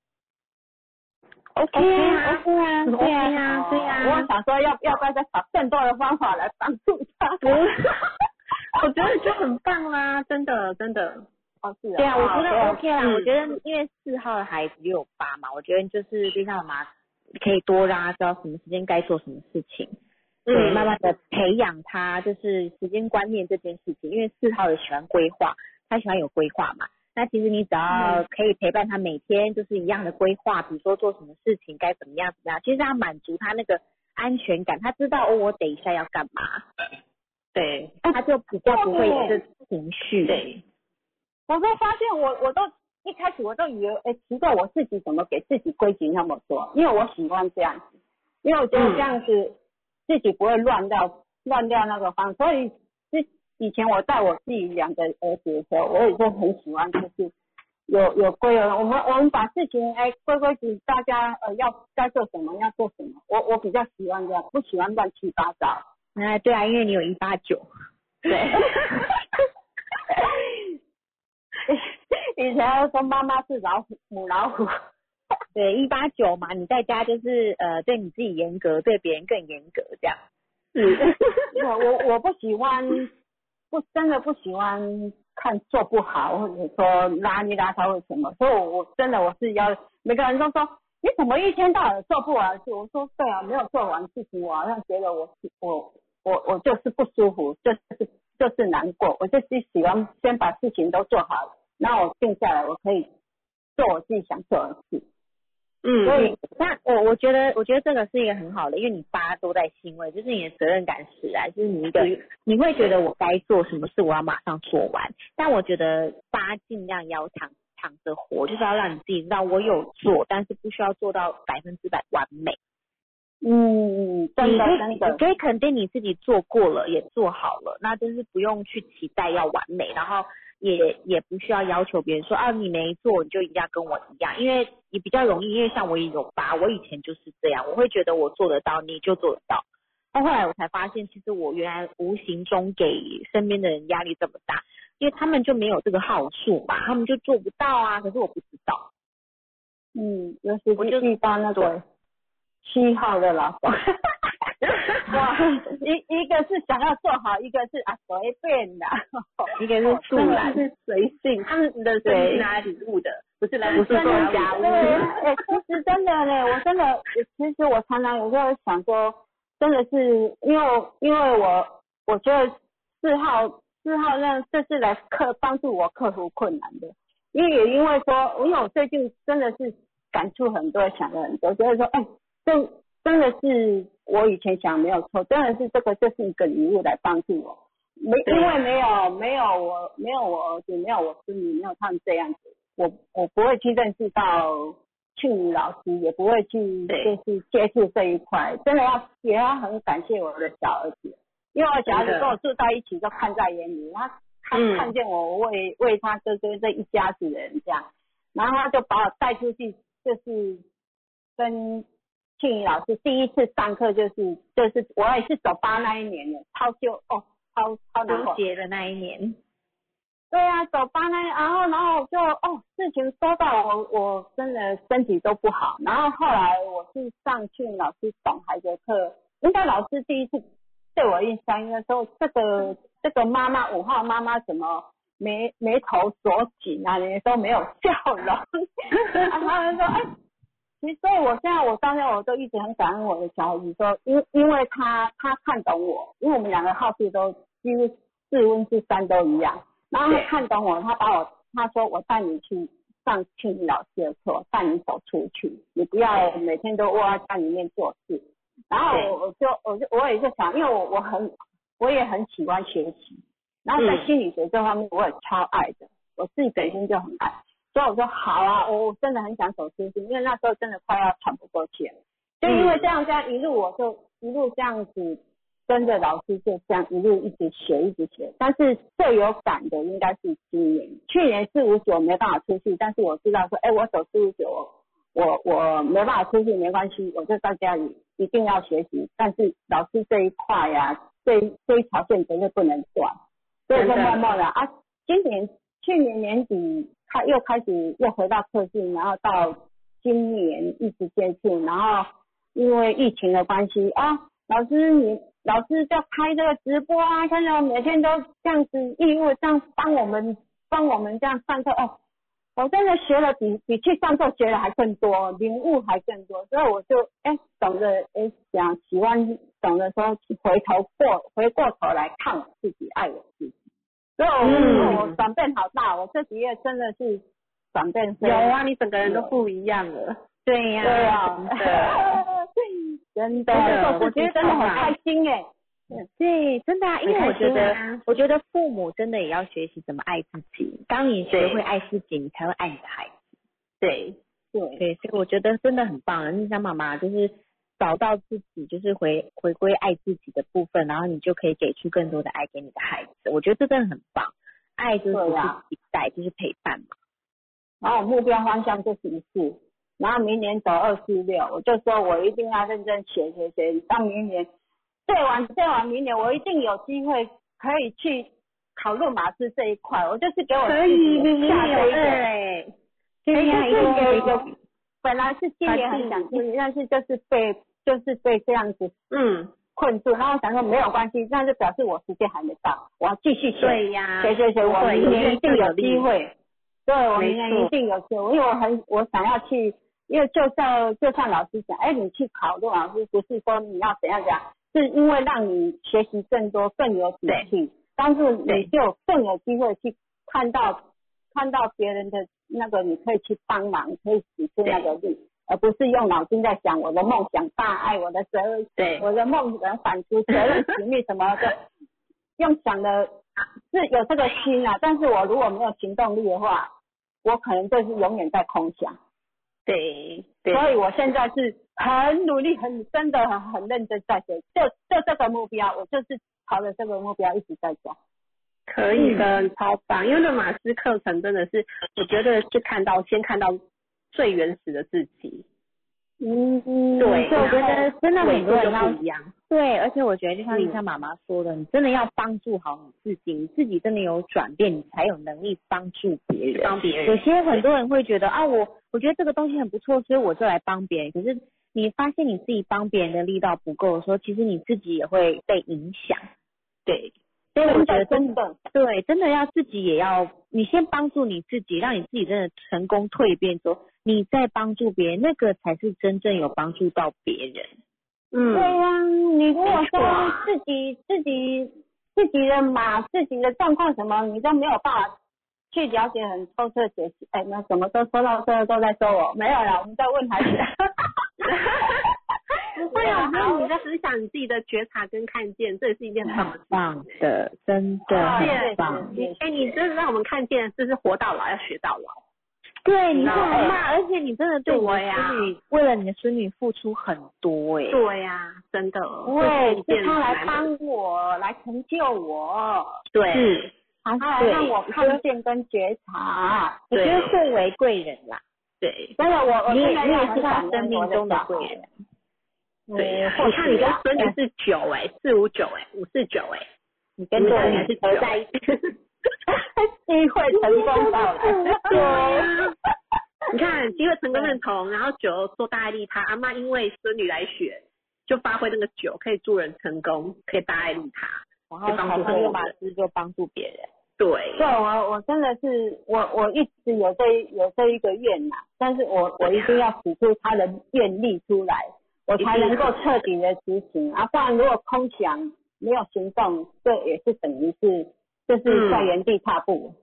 S2: OK 啊，OK 啊，对啊，
S1: 啊对啊
S3: 我想说要要不要再找更多的方法来帮助他？
S1: 我觉得就很棒啦，真的真的，
S3: 哦是啊，
S2: 对啊，我觉得
S3: 哦
S2: OK 啦。
S1: 嗯
S2: 我觉得因为四号的孩子又有八嘛，我觉得就是就像妈妈可以多让他知道什么时间该做什么事情，对，
S1: 嗯
S2: 慢慢的培养他就是时间观念这件事情。因为四号也喜欢规划，他喜欢有规划嘛。那其实你只要可以陪伴他每天就是一样的规划，比如说做什么事情该怎么样怎么样，其实他满足他那个安全感，他知道哦，我等一下要干嘛，
S1: 对。
S2: 他就比较不会有这情绪。
S1: 对，
S3: 我都发现我我都一开始我都以为，哎，奇怪，我自己怎么给自己规矩那么多？因为我喜欢这样子，因为我觉得这样子自己不会乱掉乱掉那个方。所以之以前我带我自己两个儿子的时候，我也是很喜欢，就是有有规矩。我们我们把事情哎规规矩，大家呃要该做什么要做什么。我我比较喜欢这样，不喜欢乱七八糟。
S2: 哎，对啊，因为你有一八九。对。
S3: 以前说妈妈是老虎，母老虎。
S2: 对，一八九嘛，你在家就是呃对你自己严格，对别人更严格这样。
S3: 是。我我我不喜欢，不真的不喜欢看做不好，或者说邋里邋遢或什么。所以，我我真的我是要每个人都说你怎么一天到晚做不完事？我说对啊，没有做完事情，我好像觉得我我我我就是不舒服，就是就是难过。我就是喜欢先把事情都做好了。那我定下来，我可以做我自己想做的事。
S2: 嗯，所以那我我觉得，我觉得这个是一个很好的，因为你八都在欣慰，就是你的责任感使然，就是你一个你会觉得我该做什么事，我要马上做完。但我觉得八尽量要躺躺着活，就是要让你自己知道我有做，但是不需要做到百分之百完美。
S3: 嗯，真的真的，
S2: 你可以肯定你自己做过了，也做好了，那就是不用去期待要完美，然后。也也不需要要求别人说啊，你没做你就一定要跟我一样，因为你比较容易，因为像我也有吧，我以前就是这样，我会觉得我做得到，你就做得到。但后来我才发现，其实我原来无形中给身边的人压力这么大，因为他们就没有这个号数嘛，他们就做不到啊。可是我不知道，
S3: 嗯，尤其是遇到那种七号的老公。哇，一一个是想要做好，一个是啊随便的，
S2: 一个是突然
S1: 是随性，他们的是拿礼物的，不是来不是做家务。
S3: 哎，其实真的呢，我真的，其实我常常有时候想说，真的是因为因为我我觉得四号四号那这是来克帮助我克服困难的，因为也因为说，因为我最近真的是感触很多，想了很多，所以说哎，真。真的是我以前想没有错，真的是这个就是一个礼物来帮助我，没 因为没有没有我没有我儿子没有我孙女没有他们这样子，我我不会去认识到庆女老师，也不会去就是接触这一块，真的要也要很感谢我的小儿子，因为我小儿子跟我住在一起都看在眼里，他他看见我为为他哥哥这一家子人这样，然后他就把我带出去，就是跟。庆怡老师第一次上课就是就是我也是走八那一年的超就哦超超难过。
S2: 的那一年，
S3: 对啊走八那然后然后就哦事情说到我我真的身体都不好，然后后来我是上庆老师懂孩子课，应该老师第一次对我印象应该说这个这个妈妈五号妈妈怎么眉眉头锁紧啊，你都没有笑容，然后说哎。其实，所以我现在我当天我都一直很感恩我的小孩子，说因因为他他看懂我，因为我们两个号数都几乎四温四三都一样，然后他看懂我，他把我他说我带你去上庆理老师的课，带你走出去，你不要每天都窝在家里面做事。然后我我就我就我也就想，因为我我很我也很喜欢学习，然后在心理学这方面我也超爱的，我自己本身就很爱。所以我说好啊，我我真的很想走出去，因为那时候真的快要喘不过气了。就因为这样这样一路，我就一路这样子跟着老师，就这样一路一直学一直学。但是最有感的应该是今年，去年四五九没办法出去，但是我知道说，哎，我走四五九，我我没办法出去没关系，我就在家里一定要学习。但是老师这一块呀，这这一条线绝对不能断。所以就默默的啊，今年去年年底。他又开始又回到特训，然后到今年一直接触，然后因为疫情的关系啊，老师你老师在开这个直播啊，看到每天都这样子义务这样帮我们帮我们这样上课哦，我真的学了比比去上课学的还更多，领悟还更多，所以我就哎懂得哎想喜欢懂得说回头过回过头来看我自己爱我自己。所以我转变好大，我这几月真的是转变。
S1: 有啊，你整个人都不一样了。
S2: 对呀。
S3: 对啊。真的。真的。我觉得真的很开心哎，
S2: 对，真的啊，因为我觉得，
S1: 啊
S2: 我觉得父母真的也要学习怎么爱自己。当你学会爱自己，你才会爱你的孩子。
S1: 对，
S3: 对，
S2: 对，所以我觉得真的很棒。你想妈妈就是找到自己，就是回回归爱自己的部分，然后你就可以给出更多的爱给你的孩子。我觉得这真的很棒。爱就是不是
S3: 对啊，
S2: 就是陪伴嘛。
S3: 然后我目标方向就是一次，然后明年走二四六，我就说我一定要认真学学学，到明年最晚最晚明年我一定有机会可以去考入马斯这一块，我就是给我
S1: 可以，
S3: 自己下的一个，
S1: 哎，
S3: 可以
S1: 呀
S3: 就是有一
S1: 一个
S3: 个，本来是今年很想去，但是就是被就是被这样子
S1: 嗯，
S3: 困住，然后我想说没有关系，那就表示我时间还没到，我要继续学。
S1: 对呀，
S3: 学学学，我明年一定有
S1: 有
S3: 机会。对，我明年一定有机会，因为我很我想要去，因为就像就像老师讲，哎，你去考陆老师不是说你要怎样怎样，是因为让你学习更多，更有底气，但是你就更有机会去看到看到别人的那个，你可以去帮忙，可以指出那个路，而不是用脑筋在想我的梦想大爱，我的责任
S1: 对
S3: 我的梦想反出责任使命什么的，用想的是有这个心啊，但是我如果没有行动力的话，我可能就是永远在空想。
S1: 对对，
S3: 所以我现在是很努力，很真的很很认真在学，就就这个目标，我就是朝着这个目标一直在走。
S1: 可以的，超棒。因为那马斯课程真的是，我觉得是看到先看到最原始的自己，
S3: 嗯，
S1: 对，
S2: 所以我觉得真的很多人要
S1: 一样，
S2: 对，而且我觉得就像
S1: 嗯
S2: 丽莎妈妈说的，你真的要帮助好你自己，你自己真的有转变，你才有能力帮助别人。
S1: 帮别人。
S2: 有些很多人会觉得啊，我我觉得这个东西很不错，所以我就来帮别人。可是你发现你自己帮别人的力道不够的时候，其实你自己也会被影响。
S1: 对，
S2: 所以我
S3: 真的
S2: 觉得真
S3: 真的，
S2: 对，真的要自己也要，你先帮助你自己，让你自己真的成功蜕变之后，你再帮助别人，那个才是真正有帮助到别人。
S1: 嗯，
S3: 对呀、你如果说
S1: 啊
S3: 自己自己自己的马自己的状况什么，你都没有办法去了解很透彻解析。哎，那什么都说到这个都在说我，没有了，我们在问孩子。
S1: 不会啊，还有你在分享你自己的觉察跟看见，这也是一件很棒的
S2: 真的
S1: 对
S2: 棒。
S1: 你哎，你真的让我们看见，就是活到老要学到老。
S2: 对，你是
S1: 然后
S2: 很骂，而且你真的对你的
S1: 对呀
S2: 孙女，为了你的孙女付出很多哎、
S1: 对呀，真的。
S3: 对，是他来帮我，来成就我，
S1: 对，
S2: 是，
S3: 他来让我看见跟觉察。
S2: 我觉得
S1: 对
S2: 互为贵人啦。
S1: 对
S3: 真的，我我
S2: 你也是他生命中的贵人。
S1: 对你看你跟孙女是九哎，四五九哎，五四九哎，
S2: 你跟你女是九在一起，
S3: 机会成功到来。
S1: 对啊，你看机会成功认同，然后九做大爱利他，阿妈因为孙女来选，就发挥那个九可以助人成功，可以大爱利他。
S2: 然后考上又马斯就帮助别人。
S1: 对
S3: 对我我真的是我我一直有这有这一个愿呐、但是我我一定要使出他的愿力出来，我才能够彻底的执行啊，不然如果空想没有行动，这也是等于是就是在原地踏步。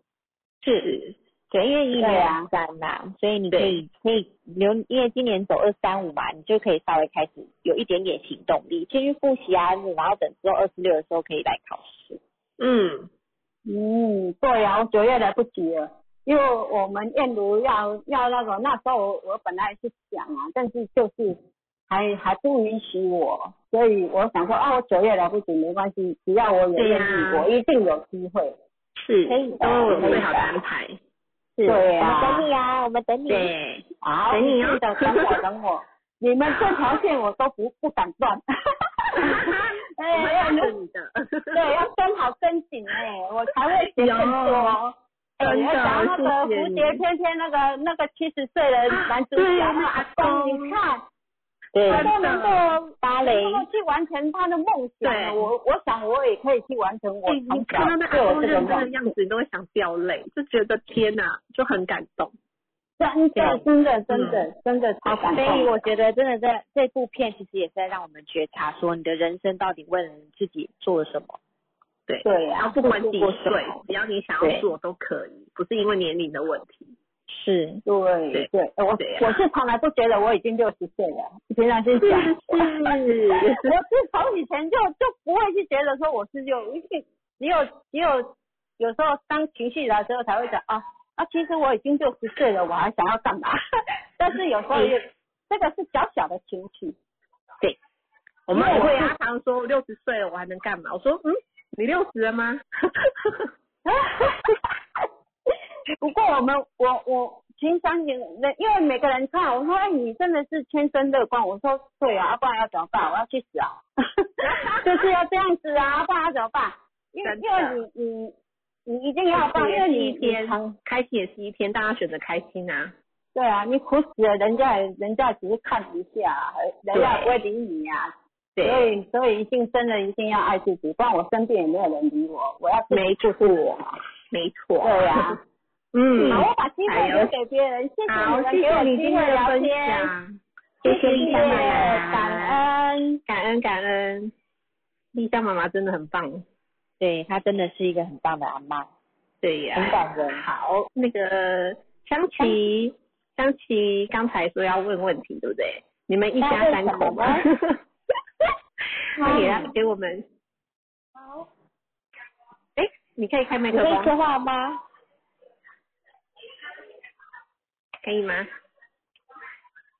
S1: 是，
S2: 对，因为一年三呐、所以你可以可以留，因为今年走二三五嘛，你就可以稍微开始有一点点行动力，先去复习啊，然后等之后二十六的时候可以来考试。
S1: 嗯，
S3: 嗯，对呀、我九月来不及了，因为我们燕如要要那个，那时候我我本来是想啊，但是就是还还不允许我，所以我想说啊，我九月来不及没关系，只要我有愿
S1: 对呀
S3: 力，我一定有机会。
S1: 是，
S2: 可以的
S1: 都最好的
S2: 的
S1: 安排。
S2: 是，
S3: 对啊
S2: 我们等你啊，我们等你。
S1: 对，
S3: 好，
S1: 等你哦
S3: 记得等我等我，你们这条线我都不不敢断。
S1: 我
S3: 哎
S1: 会
S3: 呀，
S1: 帮助你的。
S3: 对，要跟好跟紧哎，我才会学更多。哎，你要讲那个蝴蝶翩翩那个那个七十岁的男主
S1: 对
S3: 角，阿公，你看
S2: 对
S3: 他都能够
S2: 芭蕾
S3: 能够去完成他的梦想
S1: 对，
S3: 我我想我也可以去完成我
S1: 哎你
S3: 从
S1: 看到那
S3: 小就有
S1: 阿公认真
S3: 这个梦
S1: 的样子，你都会想掉泪，就觉得天哪，就很感动。
S3: 真的真的真的真的超感
S2: 所以。我觉得真的在这部片其实也是在让我们觉察，说你的人生到底为了你自己做了什么。
S1: 对，
S3: 对呀，
S1: 然后不管几岁，只要你想要做都可以，不是因为年龄的问题。
S2: 是，
S3: 对
S1: 对
S3: 对，我
S1: 啊
S3: 我是从来不觉得我已经六十岁了，平常心讲，
S2: 是
S3: 我是从以前就就不会去觉得说我是六，因为只有只有有时候当情绪来的时候才会讲啊啊，其实我已经六十岁了，我还想要干嘛？但是有时候也这个是小小的情绪，对
S1: 我妈也会啊，常说六十岁了我还能干嘛？我说嗯，你六十了吗？
S3: 不过我们我我平常也人，因为每个人看我说，哎，你真的是天生乐观。我说对啊，不然要怎么办？我要去死啊！就是要这样子啊，不然要怎么办？因为因为你你你一定要放，因为你
S1: 一天
S3: 常
S1: 开心也是一天，大家选择开心啊。
S3: 对啊，你苦死了，人家也人家只是看一下，人家也不会理你啊。所，以所以一定真的一定要爱自己，不然我生病也没有人理我，我要自己
S1: 没错，没错。
S3: 对呀、
S1: 嗯，
S3: 好，我把机会留给别人，谢谢
S1: 好，
S3: 你们
S1: 谢谢
S3: 给我机
S1: 你今天的
S3: 会聊
S1: 分
S3: 天。
S1: 享，
S3: 谢
S1: 谢丽香妈妈，
S3: 感恩。
S1: 感恩感恩，丽香妈妈真的很棒，
S2: 对她真的是一个很棒的阿妈。
S1: 对呀、
S2: 很感人
S1: 好，那个香琪，香琪刚才说要问问题，对不对？你们一家三口吗？那也要给我们。
S3: 好。
S1: 哎，你可以开麦克风，
S2: 你可以说话吗？
S1: 可以吗？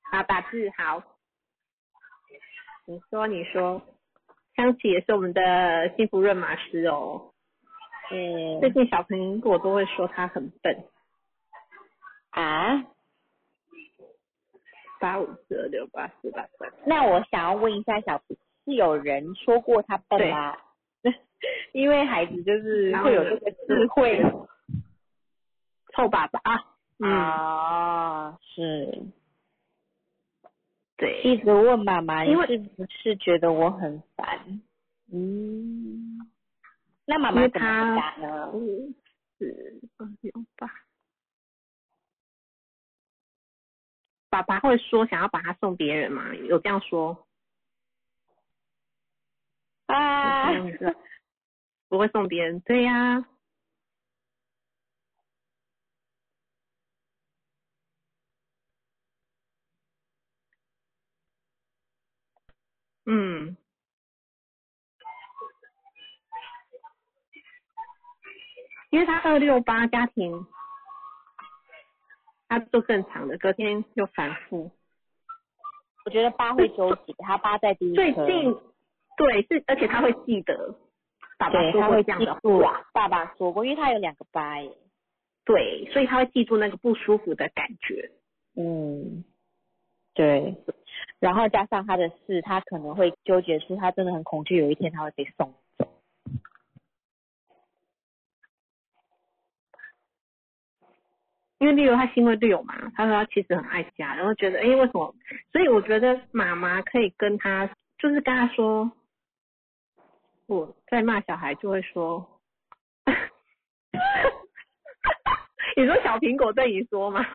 S1: 好，打字好。你说，你说，香琪也是我们的幸福润马师哦。
S2: 嗯
S1: 最近小苹果都会说他很笨，
S2: 啊，
S1: 八五四二六八四八三。
S2: 那我想要问一下小皮，是有人说过他笨吗？因为孩子就是会有这个智慧
S1: 臭爸爸啊，嗯，
S2: 啊，是
S1: 对，
S2: 一直问妈妈，
S1: 因为
S2: 是不是觉得我很烦？嗯，那妈妈怎么
S1: 他
S2: 答呢？
S1: 五四二六八。爸爸会说想要把他送别人吗？有这样说？
S2: 啊，
S1: 不会送别人，对呀、嗯，因为他二六八家庭，他做正常的，隔天又反复。
S2: 我觉得八会纠结，他八在第一颗，
S1: 最近对是，而且他会记得爸爸
S2: 对
S1: 说
S2: 他会记
S1: 过这样的
S2: 住
S1: 话，
S2: 爸爸说过，因为他有两个八耶。
S1: 对，所以他会记住那个不舒服的感觉。
S2: 嗯，对。然后加上他的事，他可能会纠结出他真的很恐惧，有一天他会被送走。
S1: 因为例如他心会六嘛，他说他其实很爱家，然后觉得哎、诶为什么？所以我觉得妈妈可以跟他，就是跟他说，我在骂小孩就会说，你说小苹果对你说吗？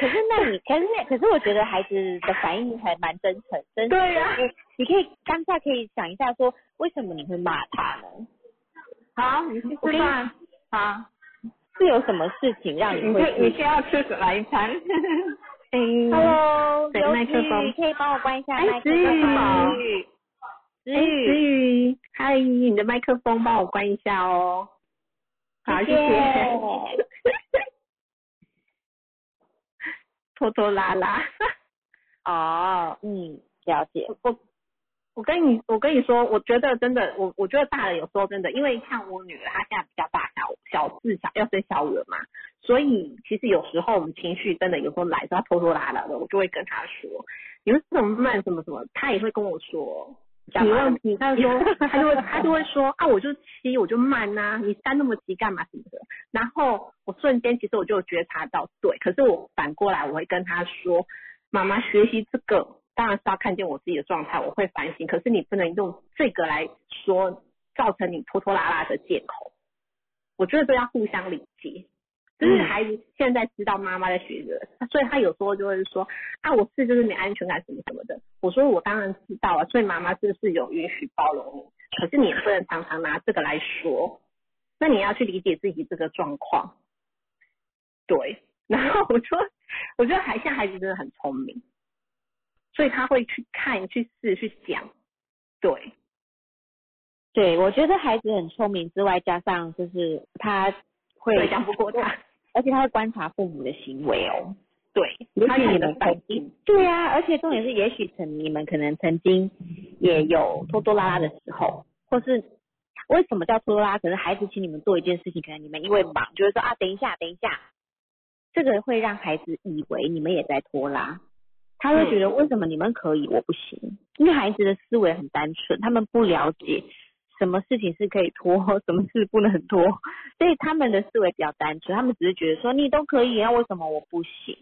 S2: 可是那你，可是那可是我觉得孩子的反应还蛮真诚，真诚
S1: 对呀
S2: 你你可以当下可以想一下说，为什么你会骂他呢？
S1: 好，你去吃饭。好，
S2: 是有什么事情让你会
S1: 你先要吃哪一餐？哎
S2: Hello，
S1: 麦克风
S2: 可以帮我关一下
S1: 哎
S2: 麦克风吗？子
S1: 哎，
S2: 宇，
S1: 子宇，嗨，你的麦克风帮我关一下哦。好，谢
S2: 谢
S1: 谢。拖拖拉拉。
S2: 哦，嗯，了解。
S1: 我我跟你我跟你说，我觉得真的，我我觉得大人有时候真的，因为像我女儿，她现在比较大，小小四小要生小五了嘛，所以其实有时候我们情绪真的有时候来，她拖拖拉拉的，我就会跟她说，你为什么慢什么什么，她也会跟我说。
S2: 干嘛
S1: 你问题，他就说，他就会，他就会说啊，我就七，我就慢呐、你三那么急干嘛什么的。然后我瞬间其实我就觉察到，对，可是我反过来我会跟他说，妈妈学习这个当然是要看见我自己的状态，我会反省，可是你不能用这个来说造成你拖拖拉拉的借口。我觉得这要互相理解。就是孩子现在知道妈妈在学着，所以他有时候就会说啊，我是就是没安全感什么什么的。我说我当然知道啊，所以妈妈是不是有允许包容你？可是你也不能常常拿这个来说，那你要去理解自己这个状况。对，然后我说我觉得还现在孩子真的很聪明，所以他会去看、去试、去讲，对，
S2: 对，我觉得孩子很聪明之外，加上就是他会
S1: 对，讲不过他，
S2: 而且他会观察父母的行为哦。
S1: 对，
S2: 也
S1: 他
S2: 你们
S1: 反应，
S2: 对啊，而且重点是，也许曾你们可能曾经也有拖拖拉拉的时候，或是为什么叫拖拖拉拉？可能孩子请你们做一件事情，可能你们因为忙，就会说啊，等一下，等一下，这个会让孩子以为你们也在拖拉，他会觉得为什么你们可以，我不行？因为孩子的思维很单纯，他们不了解什么事情是可以拖，什么事不能拖，所以他们的思维比较单纯，他们只是觉得说你都可以，那为什么我不行？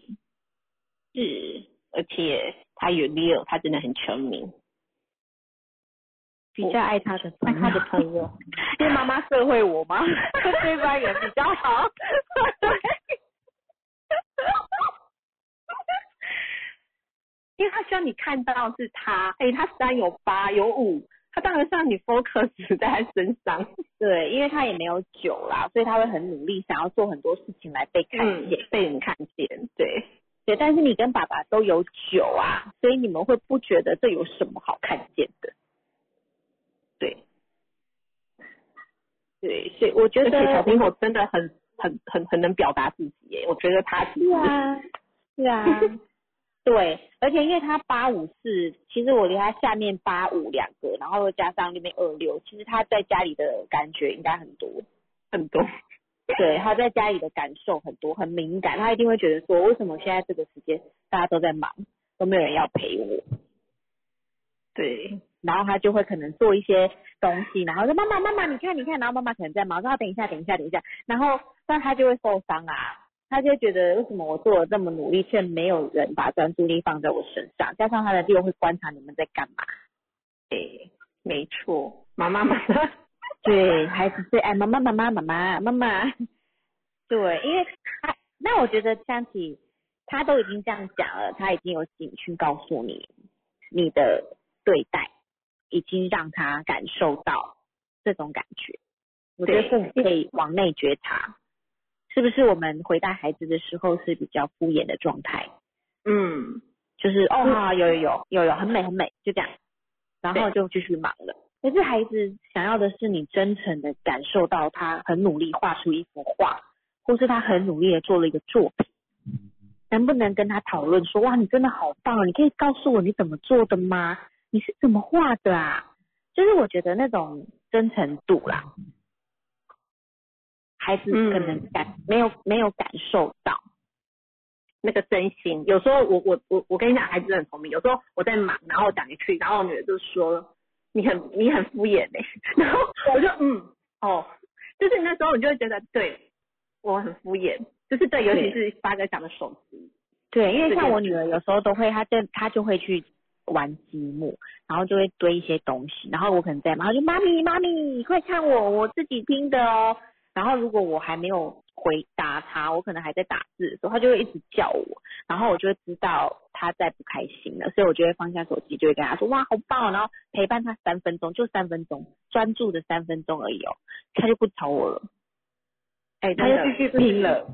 S1: 是，而且他有 Leo，他真的很聪明，
S2: 比较爱他的
S1: 爱他的朋友，
S2: 因为妈妈社会我嘛，对方也比较好。
S1: 对，因为他希望你看到是他，哎、他三有八有五，他当然是让你 focus 在他身上，
S2: 对，因为他也没有酒啦，所以他会很努力，想要做很多事情来被看
S1: 嗯。
S2: 见。，
S1: 被人看见，对，
S2: 对，但是你跟爸爸都有酒啊，所以你们会不觉得这有什么好看见的？
S1: 对，
S2: 对，所以我觉得
S1: 小苹果真的很很很很能表达自己耶，我觉得他
S2: 是啊，是啊，对，而且因为他八五四，其实我离他下面八五两个，然后又加上那边二六，其实他在家里的感觉应该很多。
S1: 很多，
S2: 对，他在家里的感受很多，很敏感，他一定会觉得说，为什么现在这个时间大家都在忙，都没有人要陪我，
S1: 对，
S2: 然后他就会可能做一些东西，然后说妈妈妈妈你看你看，然后妈妈可能在忙，说啊等一下等一下等一下，然后那他就会受伤啊，他就觉得为什么我做了这么努力，却没有人把专注力放在我身上，加上他的六会观察你们在干嘛，
S1: 对，没错，妈妈妈妈，
S2: 对，孩子最爱妈妈妈妈妈妈妈妈。对，因为他那我觉得香琪他都已经这样讲了，他已经有警讯告诉你你的对待，已经让他感受到这种感觉。我觉得
S1: 对
S2: 父母可以往内觉察，是不是我们回答孩子的时候是比较敷衍的状态？
S1: 嗯，
S2: 就是哦，有有有有有很美很美，就这样，然后就继续忙了。可是孩子想要的是你真诚的感受到他很努力画出一幅画，或是他很努力的做了一个作品，能不能跟他讨论说哇，你真的好棒，你可以告诉我你怎么做的吗？你是怎么画的啊？就是我觉得那种真诚度啦，孩子可能感、没有没有感受到，
S1: 那个真心，有时候我我我我跟你讲，孩子很聪明，有时候我在忙，然后我讲一句，然后我女儿就说你很你很敷衍嘞、然后我就嗯哦，就是那时候你就会觉得对我很敷衍，就是对，尤其是八哥讲的手机，
S2: 对，因为像我女儿有时候都会，她就她就会去玩积木，然后就会堆一些东西，然后我可能在忙，她就妈咪妈咪，你快看我，我自己拼的哦。然后如果我还没有回答他，我可能还在打字的时候，他就会一直叫我，然后我就会知道他在不开心了，所以我就会放下手机，就会跟他说哇好棒哦，然后陪伴他三分钟，就三分钟，专注的三分钟而已哦，他就不吵我了，
S1: 哎、
S2: 她
S1: 真的
S2: 就继续拼了。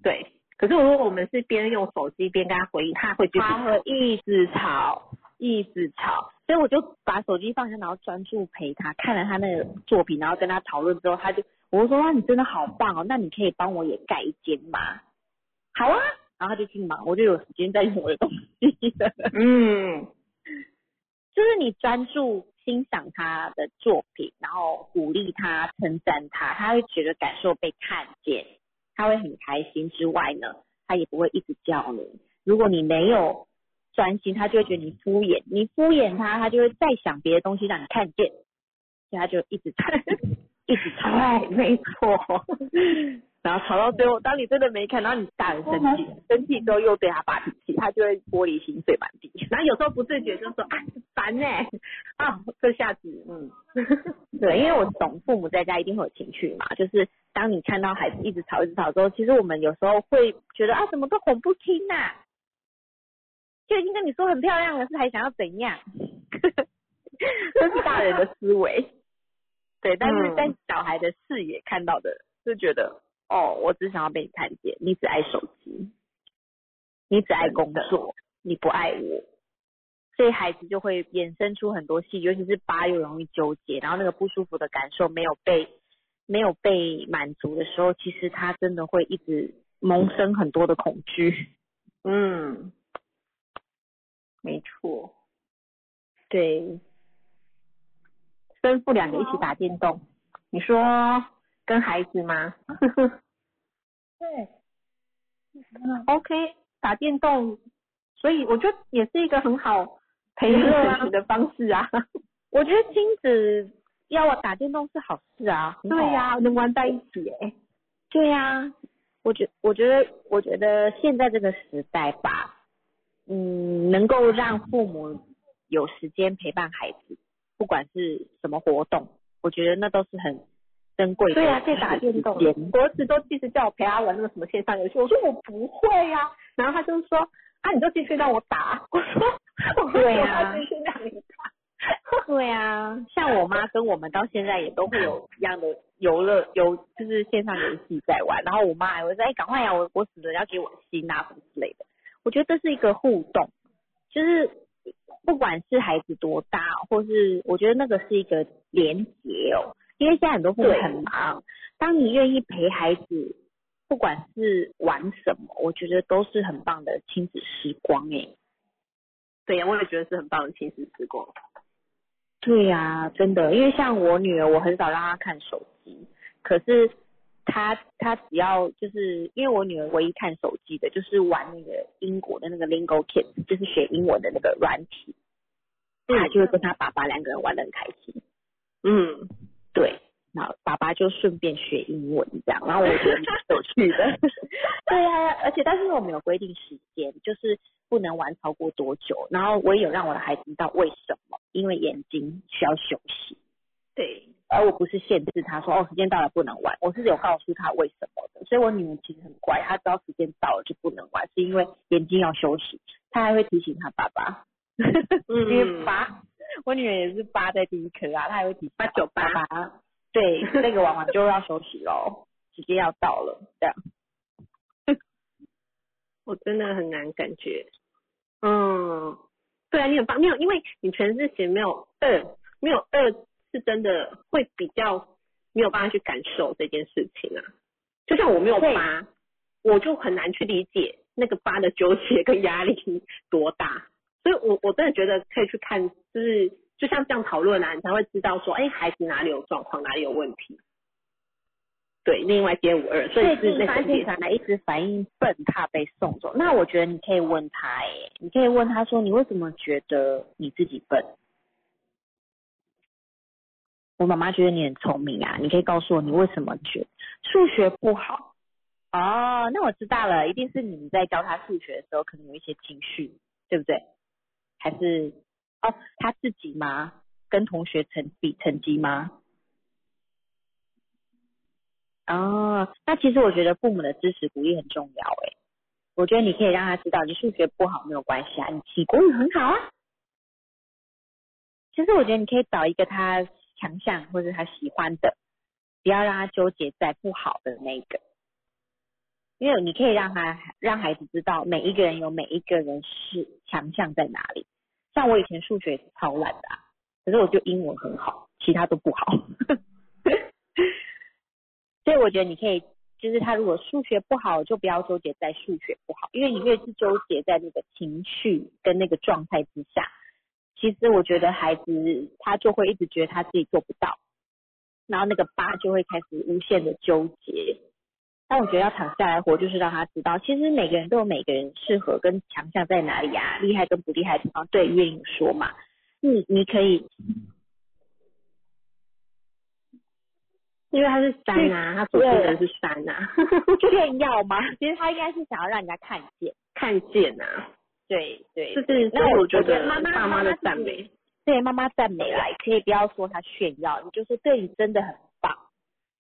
S1: 对。可是如果我们是边用手机边跟他回应，他会
S2: 他会一直吵，一直吵，所以我就把手机放下，然后专注陪他，看了他那个作品，然后跟他讨论之后，他就我就说哇，你真的好棒哦，那你可以帮我也盖一间吗？好啊，然后他就去忙，我就有时间在用我的东西了。
S1: 嗯，
S2: 就是你专注欣赏他的作品，然后鼓励他、称赞他，他会觉得感受被看见，他会很开心。之外呢，他也不会一直叫你。如果你没有专心，他就会觉得你敷衍，你敷衍他，他就会再想别的东西让你看见，所以他就一直吵，一直吵。
S1: 哎，没错，
S2: 然后吵到最后，当你真的没看，然后你大人生气，生气之后又对他发脾气，他就会玻璃心碎满地。
S1: 然后有时候不自觉就说啊烦呢、啊这下子嗯，
S2: 对，因为我懂父母在家一定会有情绪嘛，就是当你看到孩子一直吵一直吵之后，其实我们有时候会觉得啊，怎么都哄不听呐、就已经跟你说很漂亮了，是还想要怎样？这是大人的思维，对，但是
S1: 嗯。
S2: 在小孩的视野看到的，就觉得哦，我只想要被你看见，你只爱手机，你只爱工作，你不爱我，所以孩子就会衍生出很多戏，尤其是八又容易纠结，然后那个不舒服的感受没有被没有被满足的时候，其实他真的会一直萌生很多的恐惧。
S1: 嗯，没错，
S2: 对，
S1: 吩咐两个一起打电动，你说跟孩子吗？
S2: 对，
S1: OK，打电动，所以我觉得也是一个很好培养感情的方式啊。
S2: 我觉得亲子要我打电动是好事啊。
S1: 对呀、能玩在一起哎、
S2: 对呀、我觉我觉得我觉得现在这个时代吧，嗯，能够让父母有时间陪伴孩子，不管是什么活动，我觉得那都是很珍贵的。
S1: 对啊，可以打电动。我儿子都一直叫我陪他玩那个什么线上游戏，我说我不会呀、然后他就说啊，你就继续让我打。我说我
S2: 对啊
S1: 继续让你打。
S2: 对啊，像我妈跟我们到现在也都会有一样的游乐游，就是线上游戏在玩。然后我妈还会说：“哎，赶快呀，我我死了要给我心啊什么之类的。”我觉得这是一个互动，就是不管是孩子多大，或是我觉得那个是一个连结哦。因为现在很多父母很忙，当你愿意陪孩子，不管是玩什么，我觉得都是很棒的亲子时光哎。
S1: 对呀、我也觉得是很棒的亲子时光。
S2: 对呀、真的，因为像我女儿，我很少让她看手机，可是她她只要就是因为我女儿唯一看手机的就是玩那个英国的那个 Lingo Kids，就是学英文的那个软体，他就会跟他爸爸两个人玩的很开心。
S1: 嗯，
S2: 对，然后爸爸就顺便学英文这样，然后我觉得蛮有趣的。对啊，而且但是我们有规定时间，就是不能玩超过多久。然后我也有让我的孩子知道为什么，因为眼睛需要休息。
S1: 对，
S2: 而我不是限制他说哦时间到了不能玩，我是有告诉他为什么的。所以我女儿其实很乖，她知道时间到了就不能玩，是因为眼睛要休息。她还会提醒她爸爸，因为八，我女儿也是八在第一颗啊，她还会提醒
S1: 八九八
S2: 爸爸，对，那个玩完就要休息喽，时间要到了，这样。
S1: 我真的很难感觉。嗯，对啊，你很棒，没有，因为你全是写没有二，没有二是真的会比较没有办法去感受这件事情啊。就像我没有疤，我就很难去理解那个疤的纠结跟压力多大。所以我我真的觉得可以去看，就是就像这样讨论啊，你才会知道说，哎，孩子哪里有状况，哪里有问题。对，另外接五二，所以
S2: 最
S1: 是
S2: 近发现
S1: 那个也
S2: 小孩一直反应笨，怕被送走。那我觉得你可以问他，哎，你可以问他说，你为什么觉得你自己笨？我妈妈觉得你很聪明啊，你可以告诉我你为什么觉得数学不好？哦，那我知道了，一定是你在教他数学的时候可能有一些情绪，对不对？还是哦他自己吗？跟同学成比成绩吗？哦，那其实我觉得父母的支持鼓励很重要诶。我觉得你可以让他知道，你数学不好没有关系啊，你其国语很好啊。其实我觉得你可以找一个他强项或者他喜欢的，不要让他纠结在不好的那个，因为你可以让他让孩子知道每一个人有每一个人是强项在哪里。像我以前数学是超烂的、啊，可是我就英文很好，其他都不好。所以我觉得你可以，就是他如果数学不好，就不要纠结在数学不好，因为你越是纠结在那个情绪跟那个状态之下，其实我觉得孩子他就会一直觉得他自己做不到，然后那个疤就会开始无限的纠结。但我觉得要躺下来活，就是让他知道，其实每个人都有每个人适合跟强项在哪里啊，厉害跟不厉害的地方，对，愿意说嘛。你你可以
S1: 因为他是山啊，他所说的是山啊，
S2: 炫耀吗？其实他应该是想要让人家看见。
S1: 看见啊，
S2: 对对，
S1: 就是
S2: 那我
S1: 我觉得
S2: 妈妈
S1: 爸妈的赞美，
S2: 对妈妈赞美来，可以不要说他炫耀，你就说对你真的很棒，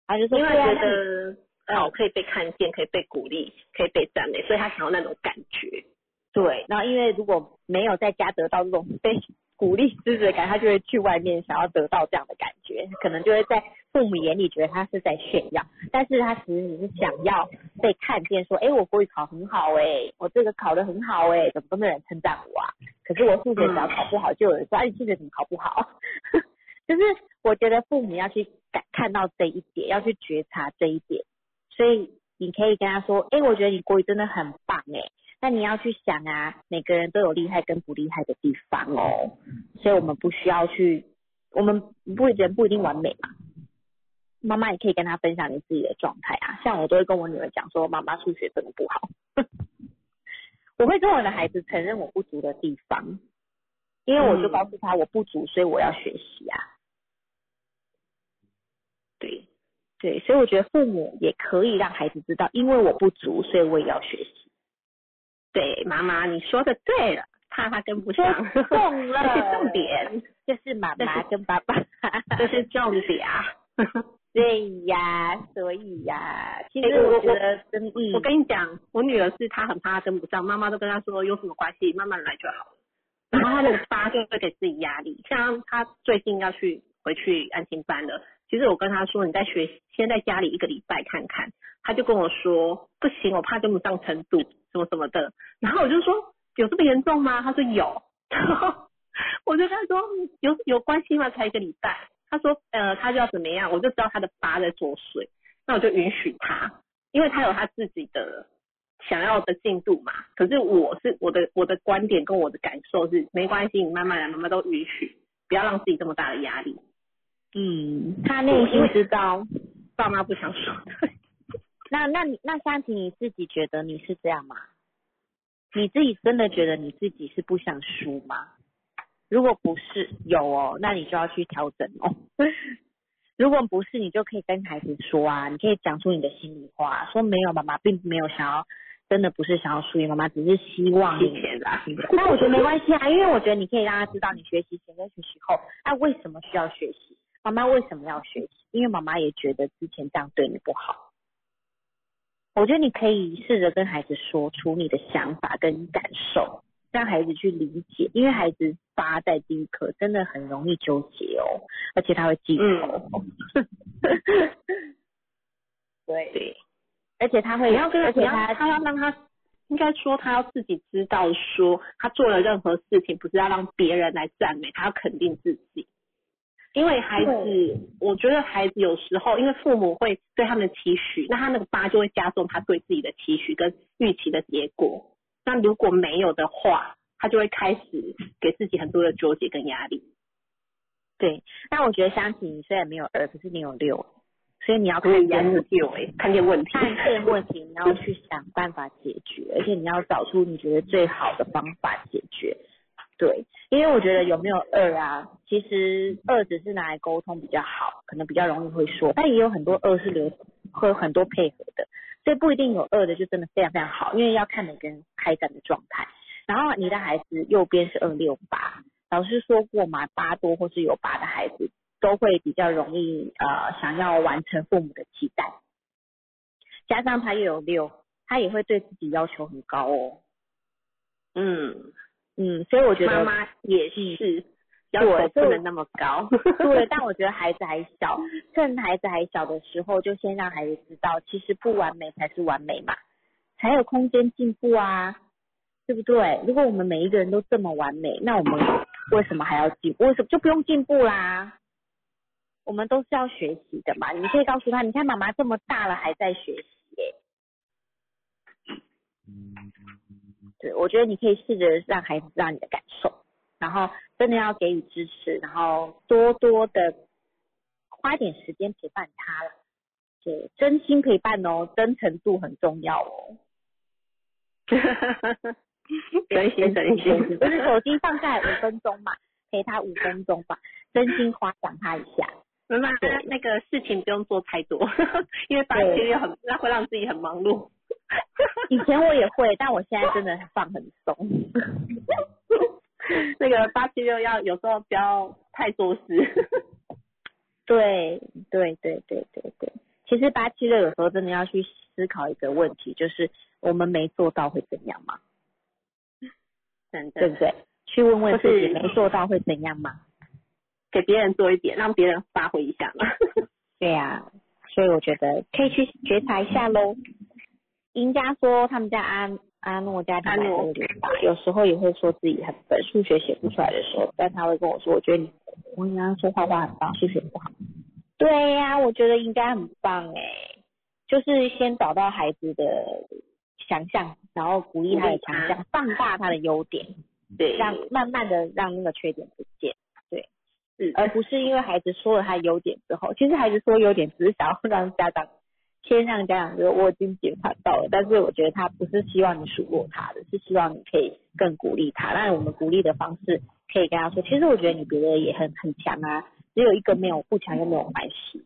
S2: 他就说
S1: 因为
S2: 对啊，
S1: 觉得哦可以被看见，可以被鼓励，可以被赞美，所以他想要那种感觉。
S2: 对，然后因为如果没有在家得到这种 被鼓励支持感觉，他就会去外面想要得到这样的感觉，可能就会在父母眼里觉得他是在炫耀。但是他其实只是想要被看见，说，哎，我国语考很好哎，我这个考得很好哎，怎么都没有人称赞我啊？可是我数学只要考不好，就有人说，哎，你数学怎么考不好？就是我觉得父母要去感看到这一点，要去觉察这一点，所以你可以跟他说，哎，我觉得你国语真的很棒哎，那你要去想啊，每个人都有厉害跟不厉害的地方哦，所以我们不需要去，我们不人不一定完美嘛。妈妈也可以跟他分享你自己的状态啊，像我都会跟我女儿讲说，妈妈数学真的不好，我会跟我的孩子承认我不足的地方，因为我就告诉他我不足，所以我要学习啊。对，对，所以我觉得父母也可以让孩子知道，因为我不足，所以我也要学习。
S1: 对，妈妈你说的对了，怕他跟不上，
S2: 中了，
S1: 这是重点，
S2: 这是妈妈跟爸爸，
S1: 这是重点啊。
S2: 对呀，所以呀，其实我觉得真
S1: 我跟你讲，我女儿是她很怕跟不上，妈妈都跟她说有什么关系，慢慢来就好了。然后她那个发就会给自己压力，像她最近要去回去安心班了，其实我跟他说你在学，先在家里一个礼拜看看，他就跟我说不行，我怕跟不上程度，什么什么的。然后我就说有这么严重吗？他说有，我就跟他说有有关系吗？才一个礼拜。他说，呃，他就要怎么样，我就知道他的疤在作祟，那我就允许他，因为他有他自己的想要的进度嘛。可是我是我的我的观点跟我的感受是，没关系，你慢慢来，妈妈都允许，不要让自己这么大的压力。
S2: 嗯，他内心知道
S1: 爸妈不想说。
S2: 那那你那香婷你自己觉得你是这样吗？你自己真的觉得你自己是不想输吗？如果不是有哦，那你就要去调整哦。如果不是，你就可以跟孩子说啊，你可以讲出你的心里话，说没有，妈妈并没有想要，真的不是想要输赢，妈妈只是希望你。那我觉得没关系啊，因为我觉得你可以让他知道，你学习前跟学习后，那为什么需要学习？妈妈为什么要学习？因为妈妈也觉得之前这样对你不好。我觉得你可以试着跟孩子说出你的想法跟感受。让孩子去理解，因为孩子发在第一课真的很容易纠结哦，而且他会记仇。对对，而且他会，
S1: 你要跟而且他他要让他，应该说他要自己知道，说他做了任何事情不是要让别人来赞美，他要肯定自己。因为孩子，我觉得孩子有时候因为父母会对他们的期许，那他那个疤就会加重他对自己的期许跟预期的结果。那如果没有的话，他就会开始给自己很多的纠结跟压力。
S2: 对，那我觉得香琪你虽然没有二，可是你有六，所以你要看见
S1: 六哎，看见问题，
S2: 看见问题，你要去想办法解决，而且你要找出你觉得最好的方法解决。对，因为我觉得有没有二啊，其实二只是拿来沟通比较好，可能比较容易会说，但也有很多二是留会有很多配合的。所以不一定有二的就真的非常非常好，因为要看每个人开展的状态。然后你的孩子右边是二六八，老师说过嘛，八多或是有八的孩子都会比较容易呃想要完成父母的期待，加上他又有六，他也会对自己要求很高哦。
S1: 嗯
S2: 嗯，所以我觉得
S1: 妈妈也是。要求不能那么高，
S2: 对，但我觉得孩子还小，趁孩子还小的时候，就先让孩子知道，其实不完美才是完美嘛，才有空间进步啊，对不对？如果我们每一个人都这么完美，那我们为什么还要进？为什么就不用进步啦？我们都是要学习的嘛。你可以告诉他，你看妈妈这么大了还在学习耶。对，我觉得你可以试着让孩子知道你的感受。然后真的要给予支持，然后多多的花点时间陪伴他了，对，真心陪伴哦，真诚度很重要哦。
S1: 真心真心，
S2: 就是手机放下五分钟嘛，陪他五分钟吧，真心夸奖他一下。
S1: 妈妈，那个事情不用做太多，因为八七六很，那会让自己很忙碌。
S2: 以前我也会，但我现在真的放很松。
S1: 那个八七六要有时候不要太多事。
S2: 对对对对对对，其实八七六有时候真的要去思考一个问题，就是我们没做到会怎样吗？对不对？去问问自己没做到会怎样吗？
S1: 给别人做一点，让别人发挥一下嘛。
S2: 对呀，所以我觉得可以去觉察一下喽。赢家说他们家阿阿诺家庭来有点大，有时候也会说自己很笨，数学写不出来的时候，但他会跟我说，我觉得你我跟他说画画很棒，数学不好。对呀、我觉得应该很棒哎，就是先找到孩子的想象，然后鼓励他的强项，放大他的优点，
S1: 对，
S2: 让慢慢的让那个缺点不见。
S1: 是
S2: 而不是因为孩子说了他优点之后，其实孩子说优点只是想要让家长先让家长说我已经检查到了，但是我觉得他不是希望你数落他的，是希望你可以更鼓励他。当然，我们鼓励的方式可以跟他说，其实我觉得你别的也很很强啊，只有一个没有不强又没有关系。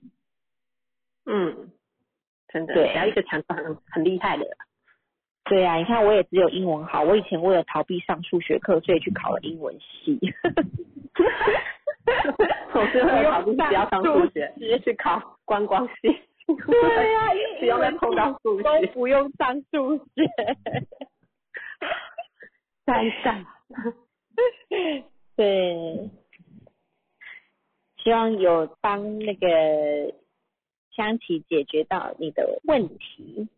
S1: 嗯，真的，
S2: 对
S1: 只要一个强就很很厉害的。
S2: 对啊，你看我也只有英文好，我以前为了逃避上数学课，所以去考了英文系。
S1: 我是会考虑只要上数学，直接去考观光系。
S2: 对啊，
S1: 不用再碰到数学都。
S2: 不用上数学。
S1: 赞赞。
S2: 对，希望有帮那个香琪解决到你的问题。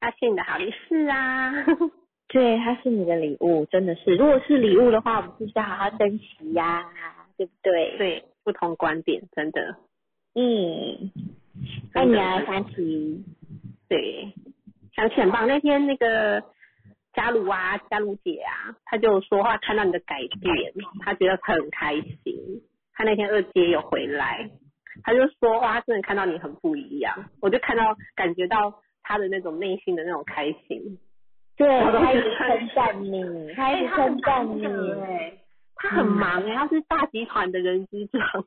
S1: 他是你的好利是啊。
S2: 对，他是你的礼物，真的是。如果是礼物的话，我们是不是要好好珍惜呀、对不对？
S1: 对，不同观点，真的。
S2: 嗯，爱你啊，香琪。
S1: 对，想起很棒。那天那个嘉茹啊，嘉茹姐啊，她就说话看到你的改变，她觉得很开心。她那天二姐有回来，她就说哇，她真的看到你很不一样。我就看到感觉到她的那种内心的那种开心。
S2: 对，
S1: 我都
S2: 他一直称赞你，她一直称赞你。
S1: 她很忙哎、她是大集团的人资长，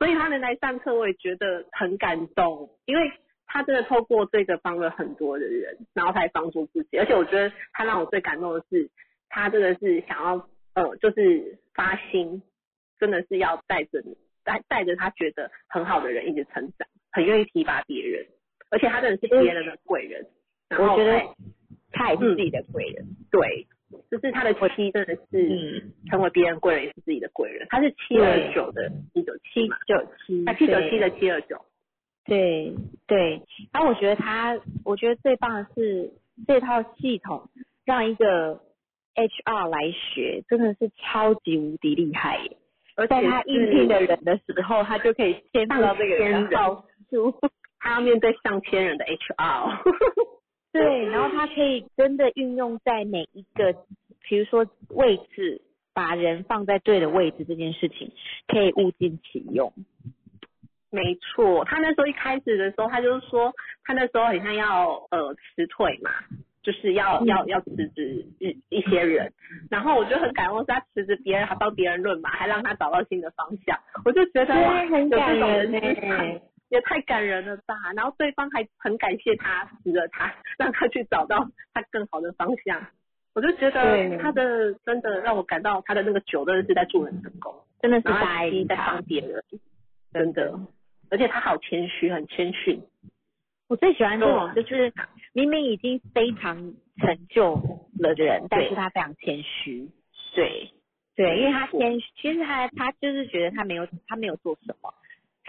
S1: 所以他能来上课，我也觉得很感动，因为他真的透过这个帮了很多的人，然后才帮助自己，而且我觉得他让我最感动的是，他真的是想要呃，就是发心，真的是要带着你带带着他觉得很好的人一直成长，很愿意提拔别人，而且他真的是别人的贵人，然后
S2: 我觉得
S1: 还
S2: 他也是自己的贵人。
S1: 对，就是他的妻真的是
S2: 嗯，
S1: 成为别人贵人，也是自己的贵人。他是七二九的七九七嘛，
S2: 九七，
S1: 啊七九七的七二九，
S2: 对对，然后我觉得他，我觉得最棒的是这套系统让一个 HR 来学，真的是超级无敌厉害耶！
S1: 而
S2: 在他应聘的人的时候，他就可以先知道这个人
S1: 他要面对上千人的 HR，
S2: 对，然后他可以真的运用在每一个，比如说位置，把人放在对的位置这件事情，可以物尽其用。
S1: 没错，他那时候一开始的时候，他就是说他那时候好像要呃辞退嘛，就是要、
S2: 嗯
S1: 要要辞职一一些人，然后我就很感动，是他辞职别人还帮别人论嘛，还让他找到新的方向，我就觉得哇，
S2: 对，很
S1: 有
S2: 感
S1: 这种人
S2: 人
S1: 之长
S2: 呢。
S1: 也太感人了吧！然后对方还很感谢他，死了他，让他去找到他更好的方向。我就觉得他的真的让我感到他的那个酒真的是在助人成功，
S2: 真的是
S1: 然后
S2: 大爱
S1: 他在帮。别人，真的，而且他好谦虚，很谦逊。
S2: 我最喜欢这种，就是明明已经非常成就了的人，但是他非常谦虚。
S1: 对，
S2: 对，因为他谦虚，其实他他就是觉得他没有他没有做什么，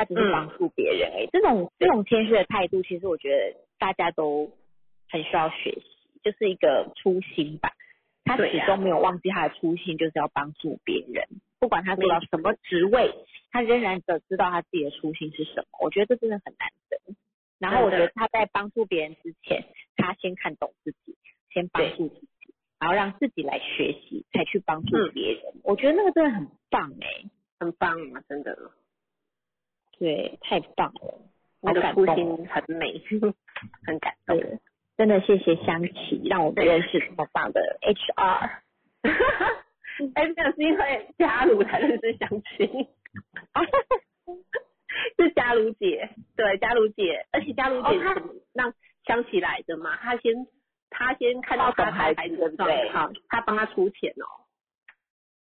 S2: 他只是帮助别人而已。这种这种谦虚的态度，其实我觉得大家都很需要学习，就是一个初心吧。他始终没有忘记他的初心，就是要帮助别人。不管他做到什么职位，他仍然的知道他自己的初心是什么。我觉得这真的很难得。然后我觉得他在帮助别人之前，他先看懂自己，先帮助自己，然后让自己来学习，才去帮助
S1: 嗯
S2: 别人。我觉得那个真的很棒哎、
S1: 很棒啊，真的，
S2: 对，太棒了，
S1: 那个初。心很美，很感动。
S2: 真的谢谢香琪，让我们认识这么棒的 HR。
S1: 哎，没有，是因为嘉茹才认识香琪，是嘉茹姐，对，嘉茹姐，而且嘉茹姐是让香琪来的嘛？她先她先看到她
S2: 孩子
S1: 的
S2: 对不对
S1: 状况，她帮她出钱哦，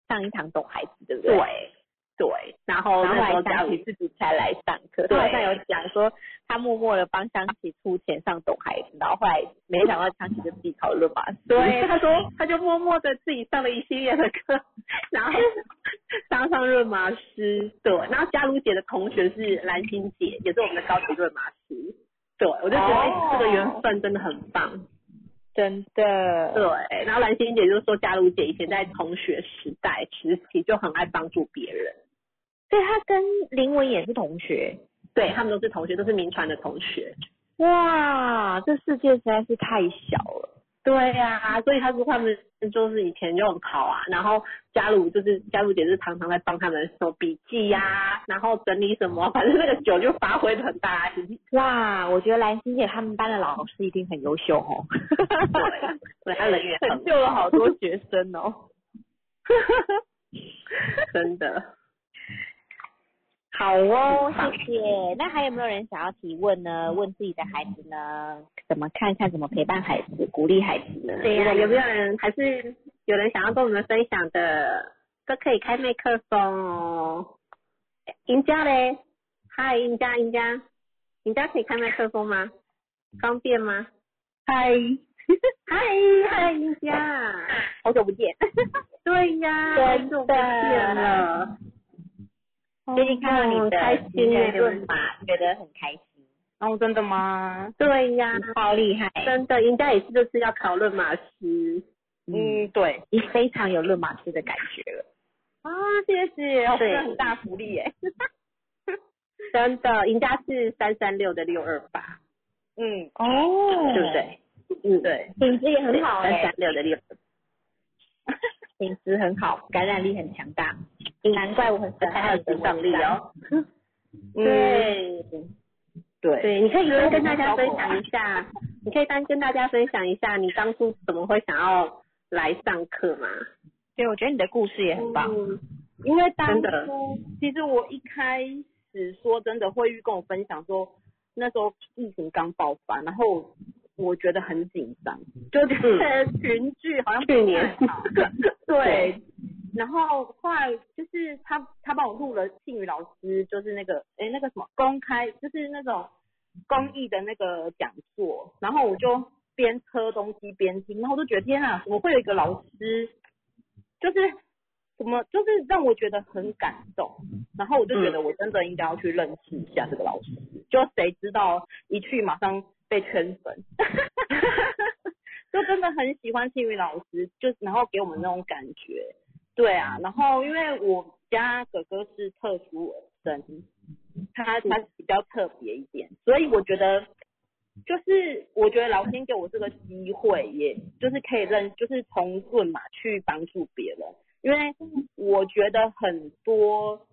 S2: 上一堂懂孩子，对不对？
S1: 对对，然后
S2: 然后
S1: 那时候
S2: 后来香琪自己才来上课，
S1: 对
S2: 他好像有讲说他默默的帮香琪出钱上懂孩子，然后后来没想到香琪就自己讨论嘛，
S1: 对，他说他就默默的自己上了一系列的课，然后 当上润麻师，对。然后嘉茹姐的同学是兰心姐，也是我们的高级润麻师，对。我就觉得、哎这个缘分真的很棒，
S2: 真的，
S1: 对。然后兰心姐就说，嘉茹姐以前在同学时代时期就很爱帮助别人，
S2: 对他跟林文也是同学，
S1: 对他们都是同学，都是民传的同学。
S2: 哇，这世界实在是太小了。
S1: 对呀、所以他说他们就是以前就很好啊，然后嘉鲁就是嘉鲁姐是常常在帮他们手笔记呀、然后整理什么，反正那个酒就发挥的很大的
S2: 哇，我觉得兰心姐他们班的老师一定很优秀哦，
S1: 对，对，他人缘很
S2: 救了好多学生哦。
S1: 真的。
S2: 好哦，谢谢。那还有没有人想要提问呢？问自己的孩子呢？怎么看看怎么陪伴孩子，鼓励孩子呢？
S1: 对呀、有没有人还是有人想要跟我们分享的，都可以开麦克风哦。赢家嘞，嗨，赢家，赢家，赢家可以开麦克风吗？方便吗？嗨，嗨，嗨，赢家，
S2: 好久不见，
S1: 对呀，
S2: 真的
S1: 好久不见了。
S2: 最近看到你的
S1: 哦开心耶
S2: 论马，觉得很开心，
S3: 哦，真的吗？
S1: 对呀，
S2: 好厉害，
S1: 真的，赢家也是这次要考论马师。
S3: 嗯，对。
S2: 你非常有论马师的感觉了。
S3: 啊，谢谢，哦，
S1: 对
S3: 这很大福利耶。
S1: 真的，赢家是三三六的六二八，
S3: 嗯，
S2: 哦
S1: 对不？对？嗯，对，
S2: 品质也很好哎、
S1: 三三六的六，
S2: 品质很好，感染力很强大，难怪我很喜欢
S1: 还有
S2: 你的
S1: 职场力哦。
S3: 对对。
S1: 对，你可以跟跟大家分享一下，你可以单跟大家分享一下你当初怎么会想要来上课吗？
S2: 对，我觉得你的故事也很棒。
S1: 嗯。
S3: 因为当初其实我一开始说真的，慧玉跟我分享说，那时候疫情刚爆发，然后我觉得很紧张，就觉得群聚好像
S1: 去年。
S3: 对，然后后来就是他他帮我录了庆宇老师，就是那个诶那个什么公开，就是那种公益的那个讲座，然后我就边喝东西边听，然后我就觉得天啊，怎么会有一个老师，就是怎么就是让我觉得很感动，然后我就觉得我真的应该要去认识一下这个老师，就谁知道一去马上被圈粉。就真的很喜欢庆宇老师，就然后给我们那种感觉，对啊，然后因为我家哥哥是特殊生，他他比较特别一点，所以我觉得就是我觉得老天给我这个机会，也就是可以认，就是从论嘛去帮助别人，因为我觉得很多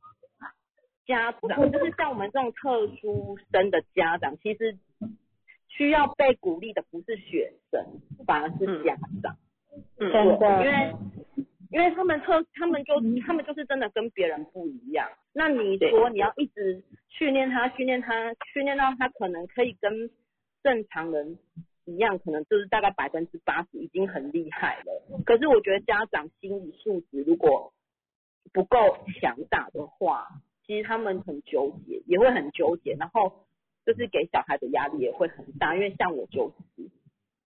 S3: 家长，就是像我们这种特殊生的家长，其实需要被鼓励的不是学生，反而是家长。
S1: 嗯。
S2: 真的。
S3: 因为因为他们特他们就他们就是真的跟别人不一样。那你说你要一直训练他，训练他，训练到他可能可以跟正常人一样，可能就是大概百分之八十已经很厉害了。可是我觉得家长心理素质如果不够强大的话，其实他们很纠结，也会很纠结，然后就是给小孩的压力也会很大。因为像我就是。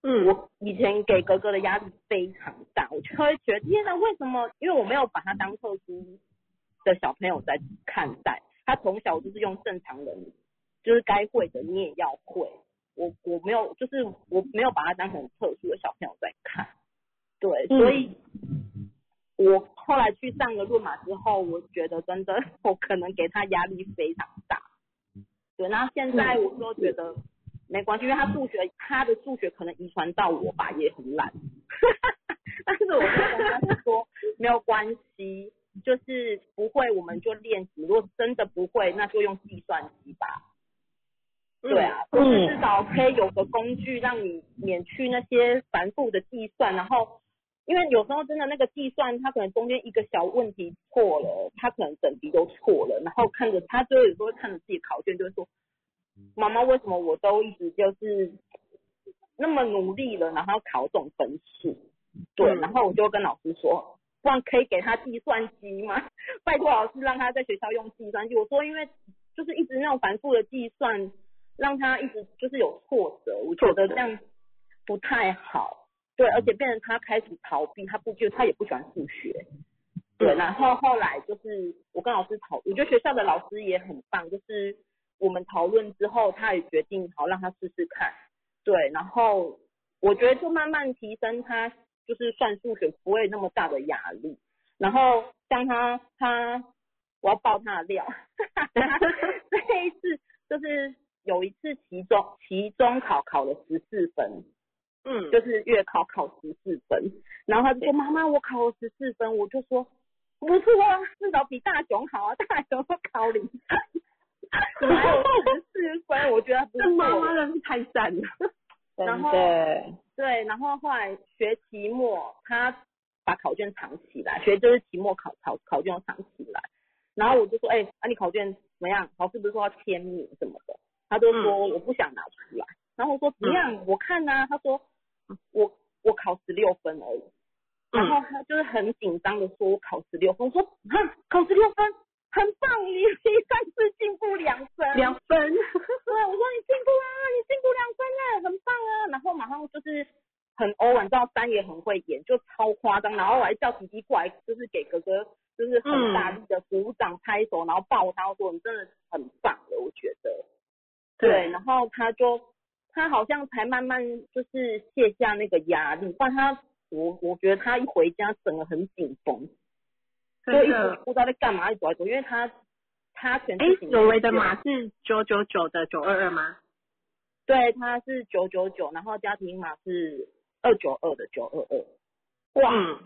S1: 嗯，
S3: 我以前给哥哥的压力非常大，我就会觉得天哪，为什么？因为我没有把他当特殊的小朋友在看待，他从小就是用正常人，就是该会的你也要会。我我没有，就是我没有把他当成特殊的小朋友在看，对，
S1: 嗯
S3: 所以我后来去上了论马之后，我觉得真的我可能给他压力非常大，对，然后现在我就觉得。没关系，因为他数学，他的数学可能遗传到我吧，也很烂。但是我就跟他说没有关系，就是不会我们就练习，如果真的不会，那就用计算机吧。对啊，就是至少可以有个工具让你免去那些繁复的计算，然后因为有时候真的那个计算，他可能中间一个小问题错了，他可能整题都错了，然后看着他就有时候看着自己考卷就会说。妈妈，为什么我都一直就是那么努力了，然后要考这种分数？对，
S1: 嗯
S3: 然后我就跟老师说，不然可以给他计算机吗？拜托老师让他在学校用计算机。我说，因为就是一直那种反复的计算，让他一直就是有挫折，我觉得这样不太好。对，而且变成他开始逃避，他不就他也不喜欢数学。对，
S1: 嗯
S3: 然后后来就是我跟老师讨，我觉得学校的老师也很棒，就是我们讨论之后，他也决定好让他试试看。对，然后我觉得就慢慢提升他就是算数学不会那么大的压力。然后像他他我要爆他的料，这一次就是有一次期中期中考考了十四分，
S1: 嗯，
S3: 就是月考考十四分，然后他就说妈妈我考了十四分，我就说不错啊，至少比大雄好啊，大雄都考零分，还有十四分，我觉得不
S1: 这妈妈
S3: 错。
S1: 真是太赞了。
S3: 然后
S2: 对，
S3: 对，然后后来学期末，他把考卷藏起来，学就是期末考考考卷藏起来，然后我就说，哎、啊你考卷怎么样？老师不是说要签名什么的？他就说我不想拿出来，然后我说怎么样？我看呐、他说我我考十六分而已，然后他就是很紧张的说我考十六分，我说啊考十六分很棒，你比上次进步两分，
S1: 两分，
S3: 对，我说你进步啊，你进步两分了，很棒啊。然后马上就是很欧玩，你知道三爷很会演，就超夸张。然后我还叫弟弟过来，就是给哥哥就是很大力的鼓掌拍手，然后抱他我说你真的很棒的，我觉得。对，然后他就他好像才慢慢就是卸下那个压力，不然他我我觉得他一回家整个很紧绷，就一直。不知道在干嘛，一直走来走，因为他他全
S1: 哎
S3: 事，情
S1: 有为的码是九九九的九二二吗？
S3: 对，他是九九九，然后家庭码是二九二的九二二。哇，
S1: 嗯，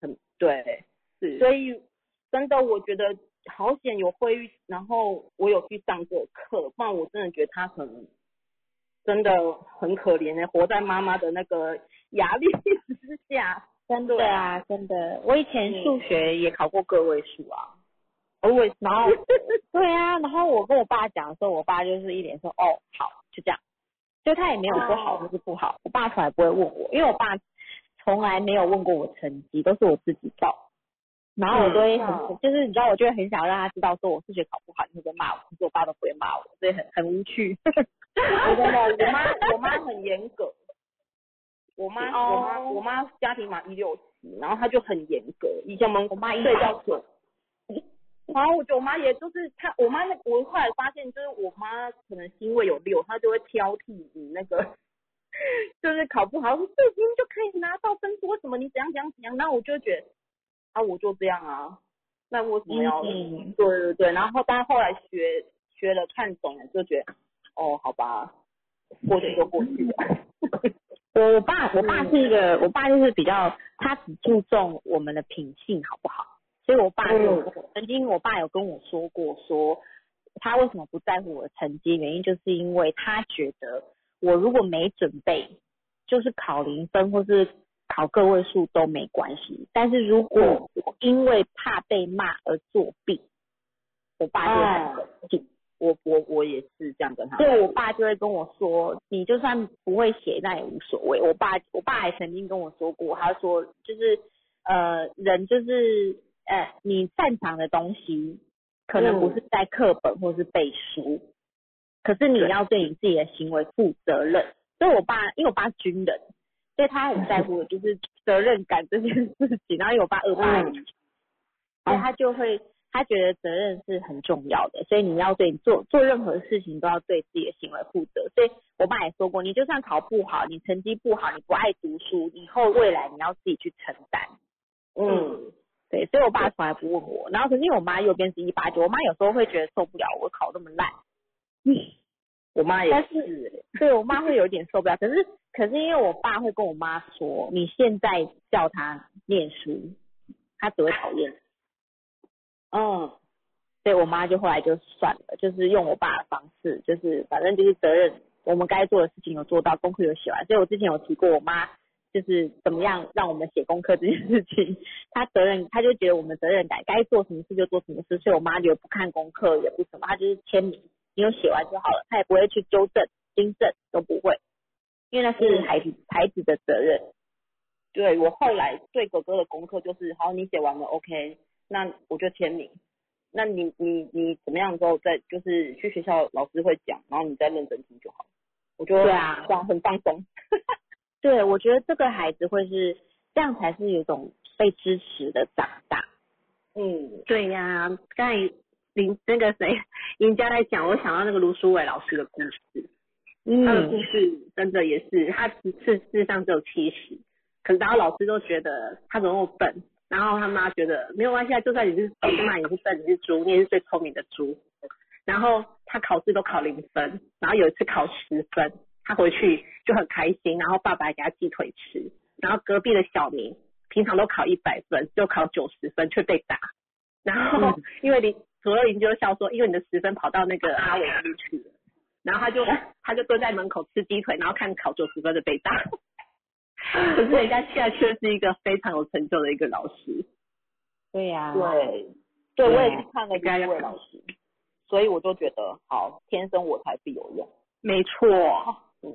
S3: 很对，
S1: 是。
S3: 所以真的我觉得好险有会议，然后我有去上这个课，不然我真的觉得他可能真的很可怜的，活在妈妈的那个压力之下。
S2: 真的啊，真的，我以前数学也考过个位数啊。
S3: 我也
S2: 然后 对啊，然后我跟我爸讲的时候，我爸就是一脸说哦好，就这样，就他也没有说好或是不好，我爸从来不会问我，因为我爸从来没有问过我成绩，都是我自己报。然后我都会很，
S3: 嗯
S2: 就是你知道，我就会很想让他知道，说我数学考不好，你会不会骂我？可是我爸都不会骂我，所以很很无趣。
S3: 我真的，我妈我妈很严格，我妈、
S2: 哦
S3: 我妈我妈家庭码一六七，然后她就很严格。以前我们
S2: 我妈
S3: 睡觉前，然后我觉得我妈也就是她，我妈那我后来发现，就是我妈可能因为有六，她就会挑剔你那个，就是考不好，说这明明就可以拿到分数，为什么你怎样怎样怎样？然后我就觉得啊，我就这样啊，那为什么要？
S2: 嗯
S3: 对对对，然后但后来学学了看懂了，就觉得哦，好吧，过去就过去了。
S2: 我我爸我爸是一个，我爸就是比较，他只注重我们的品性好不好，所以我爸就、曾经我爸有跟我说过说，他为什么不在乎我的成绩，原因就是因为他觉得我如果没准备，就是考零分或是考个位数都没关系，但是如果我因为怕被骂而作弊，我爸就很生气。
S3: 我我我也是这样跟他。
S2: 对我爸就会跟我说，你就算不会写，那也无所谓。我爸我爸还曾经跟我说过，他说就是呃人就是呃你擅长的东西，可能不是在课本或是背书，可是你要对你自己的行为负责任。所以我爸因为我爸是军人，所以他很在乎的就是责任感这件事情。然后因为我爸二八
S3: 嗯
S2: 所以他就会他觉得责任是很重要的，所以你要对你做做任何事情都要对自己的行为负责。所以我爸也说过，你就算考不好，你成绩不好，你不爱读书，以后未来你要自己去承担。
S3: 嗯，
S2: 对，所以我爸从来不问我。然后可是因为我妈右边是一八九，我妈有时候会觉得受不了我考那么烂，嗯
S3: 我妈也
S2: 但
S3: 是。
S2: 是对我妈会有点受不了。可是可是因为我爸会跟我妈说，你现在叫他念书，他只会讨厌。
S3: 嗯，
S2: 所以我妈就后来就算了，就是用我爸的方式，就是反正就是责任，我们该做的事情有做到，功课有写完。所以我之前有提过，我妈就是怎么样让我们写功课这件事情，她责任，她就觉得我们责任感，该做什么事就做什么事，所以我妈就不看功课，也不什么，她就是签名，你有写完就好了，她也不会去纠正、订正，都不会，因为那是孩子、孩子的责任。
S3: 对我后来对哥哥的功课就是，好，你写完了，OK，那我就签名。那你你你怎么样之后再就是去学校老师会讲，然后你再认真听就好。我觉得
S2: 对啊
S3: 这样很放松。
S2: 对，我觉得这个孩子会是这样，才是有一种被支持的长大。
S4: 嗯，
S1: 对呀、刚才林那个谁赢家在讲，我想到那个卢书伟老师的故事，他的故
S2: 嗯，
S1: 事真的也是，他实事实上只有七十，可是然后老师都觉得他怎么那么笨，然后他妈觉得没有关系啊，就算你是老师骂你是笨，你是猪，你也是最聪明的猪。然后他考试都考零分，然后有一次考十分，他回去就很开心，然后爸爸还给他鸡腿吃，然后隔壁的小明平常都考一百分，就考九十分却被打，然后因为邻左右邻居就笑说，因为你的十分跑到那个阿伟那边去了，然后他就他就蹲在门口吃鸡腿，然后看考九十分的被打，可是人家现在却是一个非常有成就的一个老师，
S2: 对呀、
S4: 对，对我也是看了一位老师，所以我就觉得好，天生我材必有用。
S1: 没错，
S4: 嗯，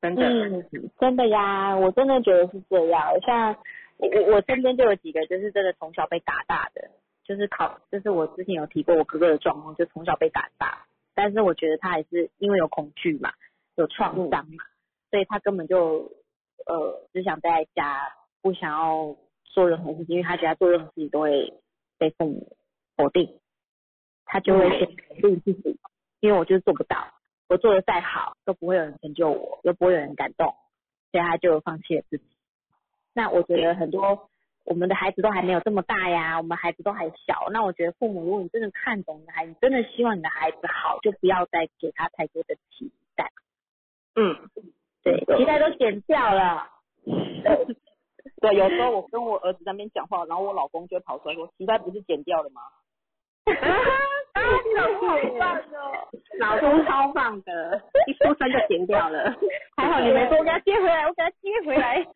S1: 真的，
S2: 嗯，真的呀，我真的觉得是这样。像我我我身边就有几个，就是真的从小被打大的，就是考，就是我之前有提过我哥哥的状况，就从小被打大，但是我觉得他还是因为有恐惧嘛，有创伤嘛，所以他根本就呃只想待在家，不想要做任何事情，因为他觉得他做任何事情都会被父母否定，他就会先肯定自己，因为我就是做不到。我做的再好，都不会有人成就我，又不会有人感动，所以他就放弃了自己。那我觉得很多我们的孩子都还没有这么大呀，我们孩子都还小。那我觉得父母，如果你真的看懂你的孩子，真的希望你的孩子好，就不要再给他太多的期待。
S1: 嗯，
S2: 对，期待都剪掉了。
S4: 对，有时候我跟我儿子在那边讲话，然后我老公就跑出来说：“脐带不是剪掉了吗啊，你老公
S1: 好棒哦！老公超棒的，一出生就剪掉了。
S2: 还好你没说我给他接回来，我给他接回来。？”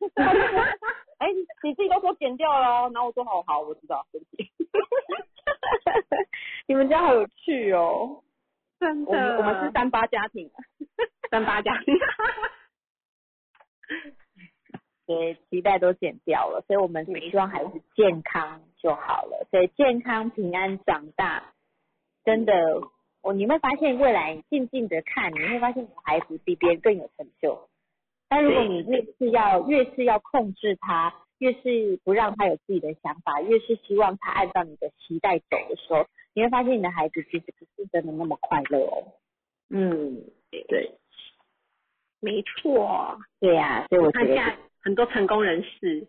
S4: 哎，你你自己都说剪掉了，然后我说：“好好，我知道，对不起。
S2: 你们家好有趣哦。
S1: 真”
S4: 我们我们是三八家庭，
S1: 三八家庭，
S2: 对，脐带都剪掉了，所以我们只希望孩子健康就好了。所以健康平安长大，真的，我你会发现未来静静的看，你会发现你孩子比别人更有成就。但如果你越是要越是要控制他，越是不让他有自己的想法，越是希望他按照你的期待走的时候，你会发现你的孩子其实不是真的那么快乐哦。
S1: 嗯，对，没错。
S2: 对呀、所以我觉得
S1: 看现在很多成功人士，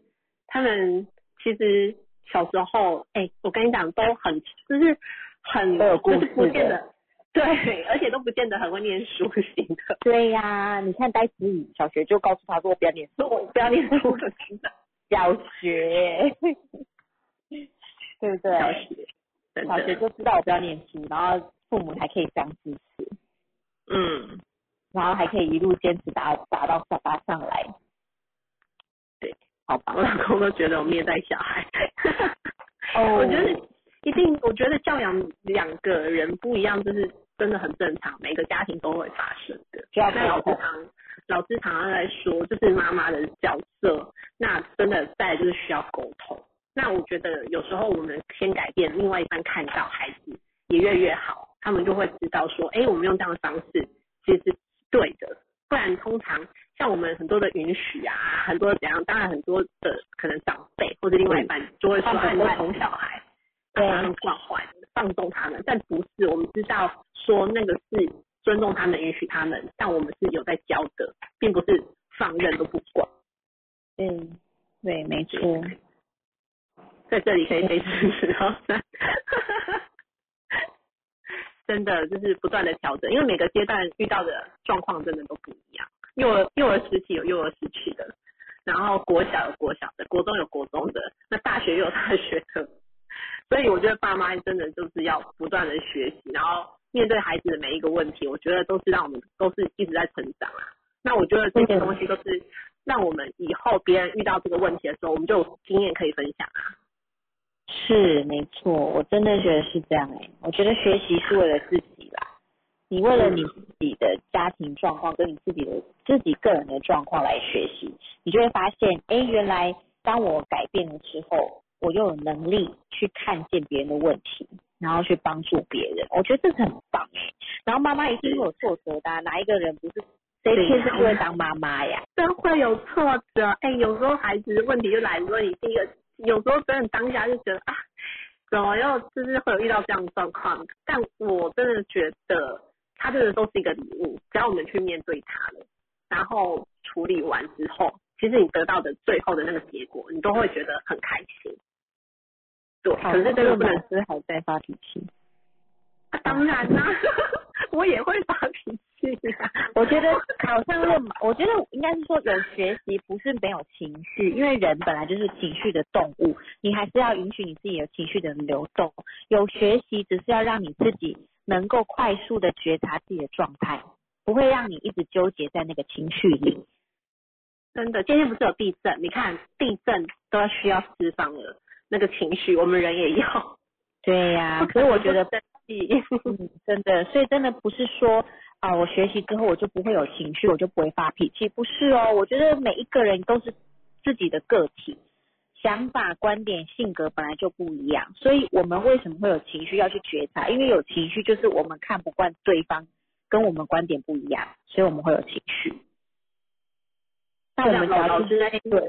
S1: 他们其实小时候，哎、我跟你讲，都很就是很
S2: 都有故
S1: 就是不见得对，而且都不见得很会念书型的，
S2: 对呀、你看呆子宇小学就告诉他说我不要念书，
S1: 我不要念书的，真的
S2: 小学，对不对？
S1: 小学，
S2: 小学，就知道我不要念书，然后父母还可以这样支持，
S1: 嗯，
S2: 然后还可以一路坚持打打到沙发上来。
S1: 对，
S2: 好吧
S1: 我。老公都觉得我虐待小孩。
S2: 哦
S1: 我觉得一定，我觉得教养两个人不一样，就是真的很正常，每个家庭都会发生的。
S2: 就要
S1: 那老师常老师常常在说，就是妈妈的角色，那真的在就是需要沟通。那我觉得有时候我们先改变，另外一半看到孩子也越来越好，他们就会知道说，哎，我们用这样的方式其实是对的。不然通常像我们很多的允许啊，很多怎样，当然很多的可能长辈或者另外一半就会说，啊，你会宠小孩，对他们惯坏，放纵他们，但不是，我们知道说那个是尊重他们，允许他们，但我们是有在教的，并不是放任都不管。
S2: 嗯，对，没错。
S1: 在这里可以可以支持到三，真的就是不断的调整，因为每个阶段遇到的状况真的都不一样。幼儿幼儿时期有幼儿时期的，然后国小有国小的，国中有国中的，那大学又有大学的，所以我觉得爸妈真的就是要不断的学习，然后面对孩子的每一个问题，我觉得都是让我们都是一直在成长啊。那我觉得这些东西都是让我们以后别人遇到这个问题的时候，我们就有经验可以分享啊。
S2: 是没错，我真的觉得是这样哎、我觉得学习是为了自己啦，你为了你自己的家庭状况跟你自己的自己个人的状况来学习，你就会发现，哎，原来当我改变了之后，我又有能力去看见别人的问题，然后去帮助别人，我觉得这是很棒哎、然后妈妈一定会有挫折的啊、哪一个人不是谁天生就会当妈妈呀？
S1: 真会有挫折，哎、有时候孩子问题就来说，你第一个有时候真的当下就觉得啊，怎么又就是会有遇到这样的状况？但我真的觉得，它真的都是一个礼物，只要我们去面对它了，然后处理完之后，其实你得到的最后的那个结果，你都会觉得很开心。对，可是这个不能
S2: 是还在发脾气。
S1: 啊、当然啦、我也会发脾气呀、
S2: 我觉得考上论马，我觉得应该是说有学习不是没有情绪，因为人本来就是情绪的动物，你还是要允许你自己有情绪的流动。有学习只是要让你自己能够快速的觉察自己的状态，不会让你一直纠结在那个情绪里。
S1: 真的，今天不是有地震？你看地震都要需要释放了那个情绪，我们人也要。
S2: 对呀、所以我觉得 嗯，真的，所以真的不是说啊、我学习之后我就不会有情绪，我就不会发脾气，不是哦。我觉得每一个人都是自己的个体，想法、观点、性格本来就不一样，所以我们为什么会有情绪要去觉察？因为有情绪就是我们看不惯对方跟我们观点不一样，所以我们会有情绪。那我们
S1: 老老师那天
S2: 对，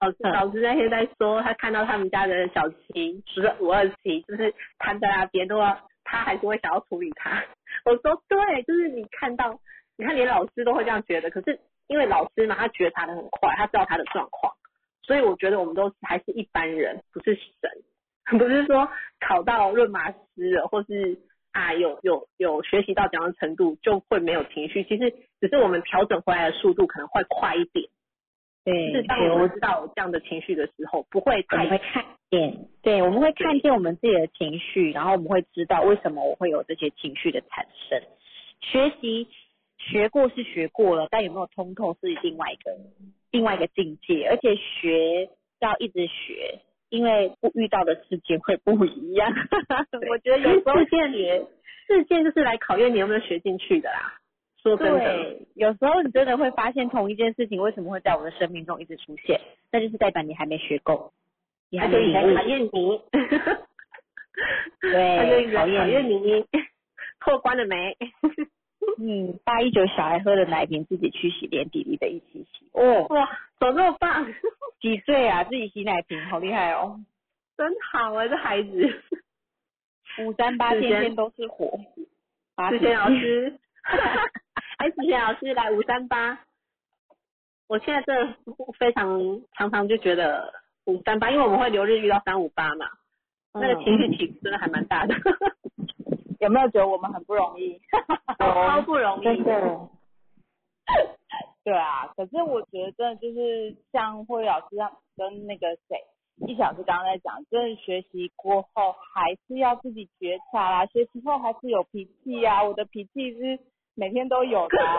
S1: 老师
S2: 嗯
S1: 老师那天在说，他看到他们家的小七，就是五二七，就是瘫在那边，都要他还是会想要处理他。我说对，就是你看到，你看连老师都会这样觉得，可是因为老师嘛，他觉察的很快，他知道他的状况，所以我觉得我们都还是一般人，不是神，不是说考到润马师了，或是啊有有有学习到怎样的程度就会没有情绪，其实只是我们调整回来的速度可能会快一点。
S2: 对，
S1: 是当我们知道有这样的情绪的时候，不会太
S2: 我们会看见，对，我们会看见我们自己的情绪，然后我们会知道为什么我会有这些情绪的产生。学习学过是学过了，但有没有通透是另外一个另外一个境界，而且学要一直学，因为不遇到的事情会不一样。我觉得有时候
S1: 事件
S2: 学
S1: 事件就是来考验你有没有学进去的啦。说真的，
S2: 对，有时候你真的会发现同一件事情为什么会在我的生命中一直出现，那就是代表你还没学够，
S1: 他就一直
S2: 考验
S1: 考验你 破关了没？
S2: 嗯，八一九小孩喝的奶瓶自己去洗，连弟弟的一起洗。哦，
S1: 哇，怎么那么棒？
S2: 几岁啊？自己洗奶瓶，好厉害哦！
S1: 真好啊，这孩子。
S2: 五三八天天都是火。八
S1: 之前老师，哎，之前老师来五三八，我现在这非常常常就觉得五三八，因为我们会留日遇到三五八嘛，那个情绪起伏真的还蛮大的，
S3: 有没有觉得我们很不容易？
S1: 超不容易。
S2: 真的，
S3: 对啊，可是我觉得真的就是像慧老师让跟那个谁一小时刚刚在讲，真的学习过后还是要自己觉察啦，学习后还是有脾气啊，我的脾气是每天都有的、啊，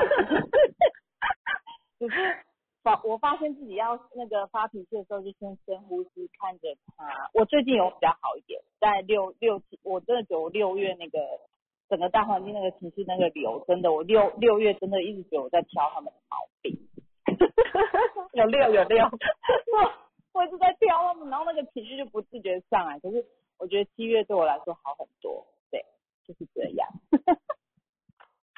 S3: 只是发我发现自己要那个发脾气的时候，就先深呼吸，看着他。我最近有比较好一点，在六六七，我真的觉得我六月那个整个大环境那个情绪那个流，真的我六六月真的一直觉得我在挑他们的毛病。有六有六，我我一直在挑他们，然后那个情绪就不自觉上来。可是我觉得七月对我来说好很多，对，就是这样。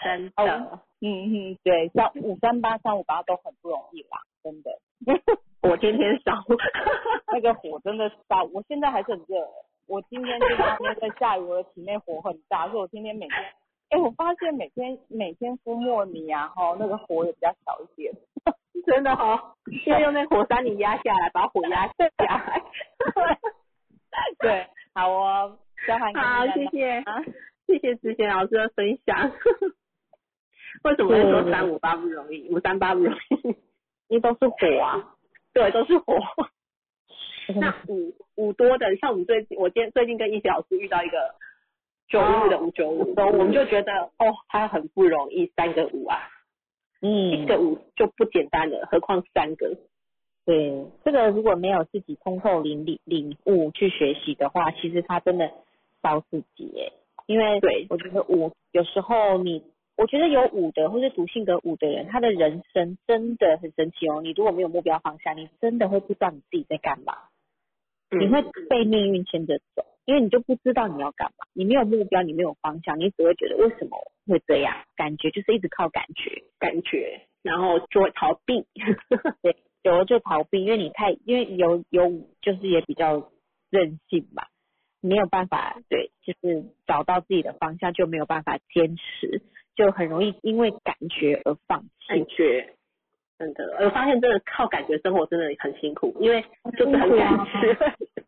S1: 真
S3: 哦
S1: 的，
S3: 嗯嗯，对，像五三八、三五八都很不容易啦，真的。
S1: 我天天烧。
S3: 那个火真的烧，我现在还是很热。我今天就在那边在下雨，我的体内火很大，所以我天天每天，哎，我发现每天每天敷莫尼啊，哈，那个火也比较小一点。
S1: 真的哦，要用那火山泥压下来，把火压下来。
S3: 对，好哦，交换给
S1: 好，谢谢
S3: 啊，
S1: 谢谢之前老师的分享。为什么会说三五八不容易，五三八不容易？
S2: 因为都是火啊。
S1: 对，都是火。那五五多的，像我们最近，我今天最近跟一些老师遇到一个九五的五九五，我们就觉得哦，他很不容易，三个五啊，嗯一
S2: 嗯，
S1: 个五就不简单了，何况三个。
S2: 对，这个如果没有自己通透领领领悟去学习的话，其实他真的烧自己耶。因为
S1: 对
S2: 我觉得五有时候你，我觉得有五的或是读性格五的人，他的人生真的很神奇哦。你如果没有目标方向，你真的会不知道你自己在干嘛，
S1: 嗯
S2: 你会被命运牵着走，因为你就不知道你要干嘛，你没有目标，你没有方向，你只会觉得为什么会这样，感觉就是一直靠感觉。
S1: 感觉，然后就会逃避。
S2: 对，有了就逃避，因为你太因为有有就是也比较任性吧，没有办法，对，就是找到自己的方向，就没有办法坚持，就很容易因为感觉而放弃感。
S1: 觉，真的，我发现真的靠感觉生活真的很辛苦，因为就是很感觉，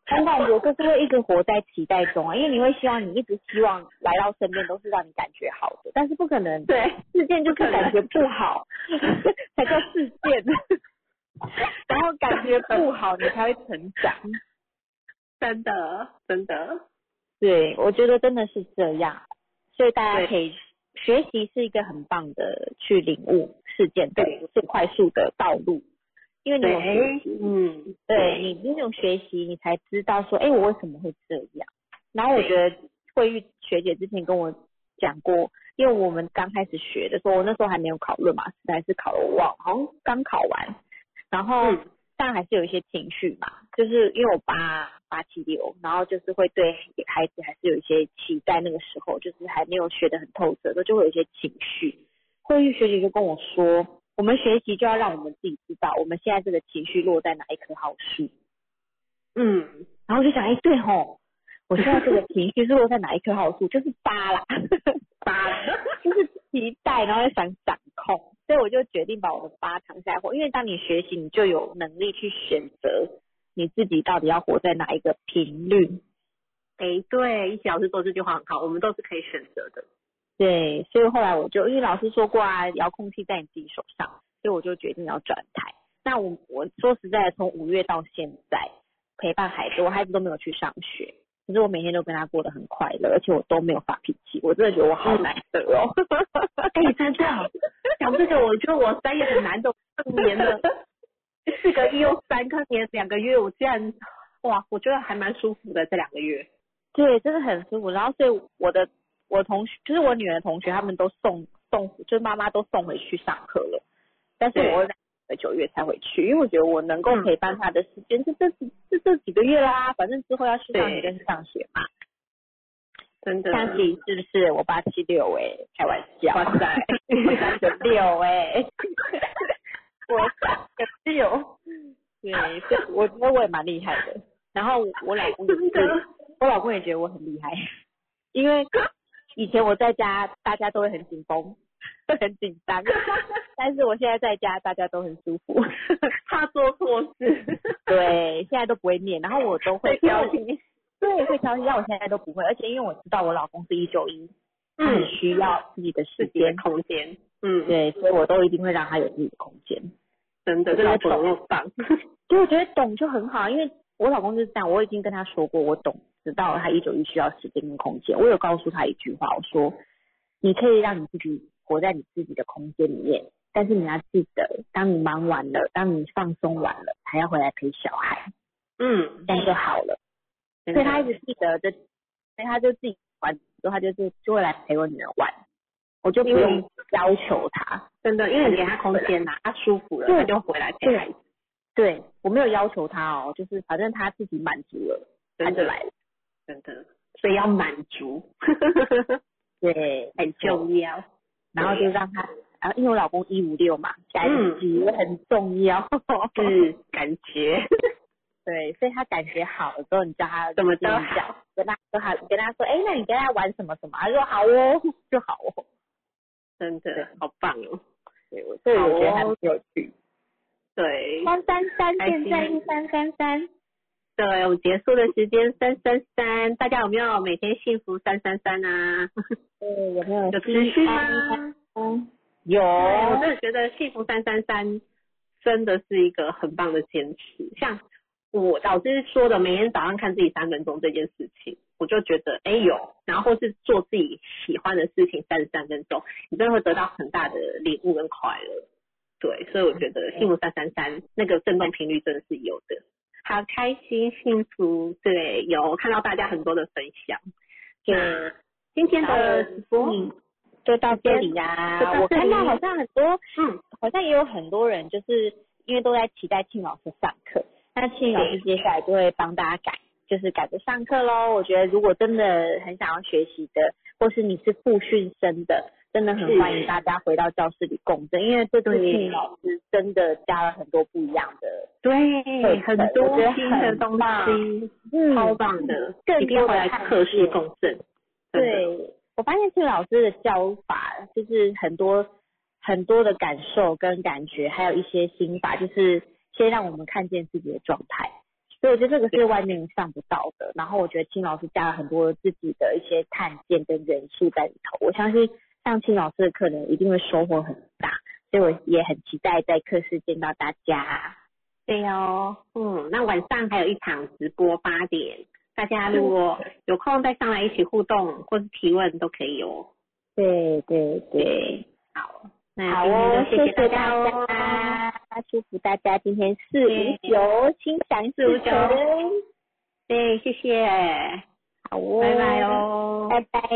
S2: 很感觉就是会一直活在期待中啊，因为你会希望你一直希望来到身边都是让你感觉好的，但是不可能，
S1: 对，
S2: 事件就是感觉不好才叫事件，然后感觉不好你才会成长。
S1: 真的真的，
S2: 对，我觉得真的是这样，所以大家可以学习是一个很棒的去领悟事件的
S1: 对
S2: 最快速的道路，因为你有学习，，
S1: 嗯，
S2: 对你那种学习，你才知道说，哎，我为什么会这样。然后我觉得慧玉学姐之前跟我讲过，因为我们刚开始学的时候，我那时候还没有考论嘛，实在是考了我忘，好像刚考完，然后
S1: 嗯。
S2: 当然还是有一些情绪嘛，就是因为我八八七六，然后就是会对孩子还是有一些期待，那个时候就是还没有学得很透彻，都就会有一些情绪。慧玉学姐就跟我说，我们学习就要让我们自己知道，我们现在这个情绪落在哪一棵好树。
S1: 嗯，
S2: 然后我就想，哎，对吼，我现在这个情绪是落在哪一棵好树？就是八啦，
S1: 八，
S2: 就是期待，然后又想掌控，所以我就决定把我的八藏下来活。因为当你学习，你就有能力去选择你自己到底要活在哪一个频率。
S1: 哎，对，一起老师说这句话很好，我们都是可以选择的，
S2: 对，所以后来我就因为老师说过啊，遥控器在你自己手上，所以我就决定要转台。那我我说实在的，从五月到现在陪伴孩子，我孩子都没有去上学，可是我每天都跟他过得很快乐，而且我都没有发脾气，我真的觉得我好难得哦。
S1: 哎，真的，讲这个，我觉得我三月很难得，连了四个月又三个年两个月，我竟然，哇，我觉得还蛮舒服的这两个月，
S2: 对，真的很舒服。然后所以我的我同学，就是我女儿的同学，他们都送送，就是妈妈都送回去上课了，但是
S1: 对
S2: 我在九月才回去，因为我觉得我能够
S1: 嗯
S2: 陪伴她的时间就这几是这几个月啦，反正之后要去上学
S1: 对
S2: 跟上学嘛。
S1: 真的，
S2: 相比是不是？我八七六哎，开玩笑，
S1: 哇塞。
S2: 三九六哎，我三九六，对，所以我觉得我也蛮厉害的。然后我老公也是，我老公也觉得我很厉害，因为以前我在家大家都会很紧绷，会 很紧张，但是我现在在家大家都很舒服，
S1: 怕做错事，
S2: 对，现在都不会念，然后我都会
S1: 会挑剔，
S2: 对，会挑剔，但我现在都不会，而且因为我知道我老公是一九一，他很需要自己的时间，
S1: 空间，嗯，
S2: 对，所以我都一定会让他有自己的空间。
S1: 真的，这老婆那么棒，
S2: 所以我觉得懂就很好，因为我老公就是这样，我已经跟他说过，我懂，知道了他一九一需要时间跟空间。我有告诉他一句话，我说你可以让你自己活在你自己的空间里面，但是你要记得，当你忙完了，当你放松完了，还要回来陪小孩，
S1: 嗯，
S2: 这样就好了。所以他一直记得这，所以他就自己玩之后，他就是就会来陪我女儿玩，我就不用要求他。
S1: 真的，因为你给他空间呐，他舒服了，他就回来陪孩子，
S2: 对我没有要求他哦，就是反正他自己满足了，他就来了。
S1: 真的，所以要满足，
S2: 对，
S1: 很重要，
S2: 然后就让他，然后因为我老公一五六嘛，感
S1: 嗯。
S2: 觉很重要，
S1: 是 感觉，
S2: 对，所以他感觉好了之后，你叫他
S1: 怎么都
S2: 跟你讲，跟他跟他跟他说，哎，那你跟他玩什么什么？他说好哦，就好哦。
S1: 真的好棒哦，
S2: 对，我所以我觉得
S1: 好哦。
S2: 很有趣。
S1: 对，
S2: 三三三，现在是三三三，
S1: 对，我们结束的时间三三三，大家有没有每天幸福三三三啊？
S2: 对，有没有
S1: 有持续吗？
S2: 嗯，有，
S1: 我真的觉得幸福三三三真的是一个很棒的坚持。像我老师说的，每天早上看自己三分钟这件事情，我就觉得哎有，然后或是做自己喜欢的事情三十三分钟，你真的会得到很大的礼物跟快乐。对，所以我觉得幸福三三三那个震动频率真的是有的。好开心，幸福，对，有看到大家很多的分享。那今天的直播，
S2: 嗯，就到这里呀、我看到好像很多，
S1: 嗯，
S2: 好像也有很多人就是因为都在期待庆老师上课，那庆老师接下来就会帮大家改，就是改着上课喽。我觉得如果真的很想要学习的，或是你是复训生的，真的很欢迎大家回到教室里共振，因为这次
S1: 对
S2: 庆老师真的加了很多不一样的
S1: 对，很多新的东西，
S2: 嗯，
S1: 超棒的，
S2: 更
S1: 一定要回来
S2: 多的
S1: 测试
S2: 看见
S1: 共振。
S2: 对，我发现庆老师的教法，就是很多很多的感受跟感觉，还有一些心法，就是先让我们看见自己的状态。所以我觉得这个是外面上不到的。然后我觉得青老师加了很多自己的一些探见跟元素在里头，我相信上青老师的课呢一定会收获很大。所以我也很期待在课室见到大家。
S1: 对哦，嗯，那晚上还有一场直播八点，大家如果有空再上来一起互动或是提问都可以哦。
S2: 对对对，
S1: 好，那
S2: 好
S1: 今天
S2: 哦，
S1: 就谢
S2: 谢
S1: 大家
S2: 那。祝福大家今天四五九心想事成。
S1: 对，谢谢，
S2: 好哦，
S1: 拜拜，哦。
S2: 拜拜。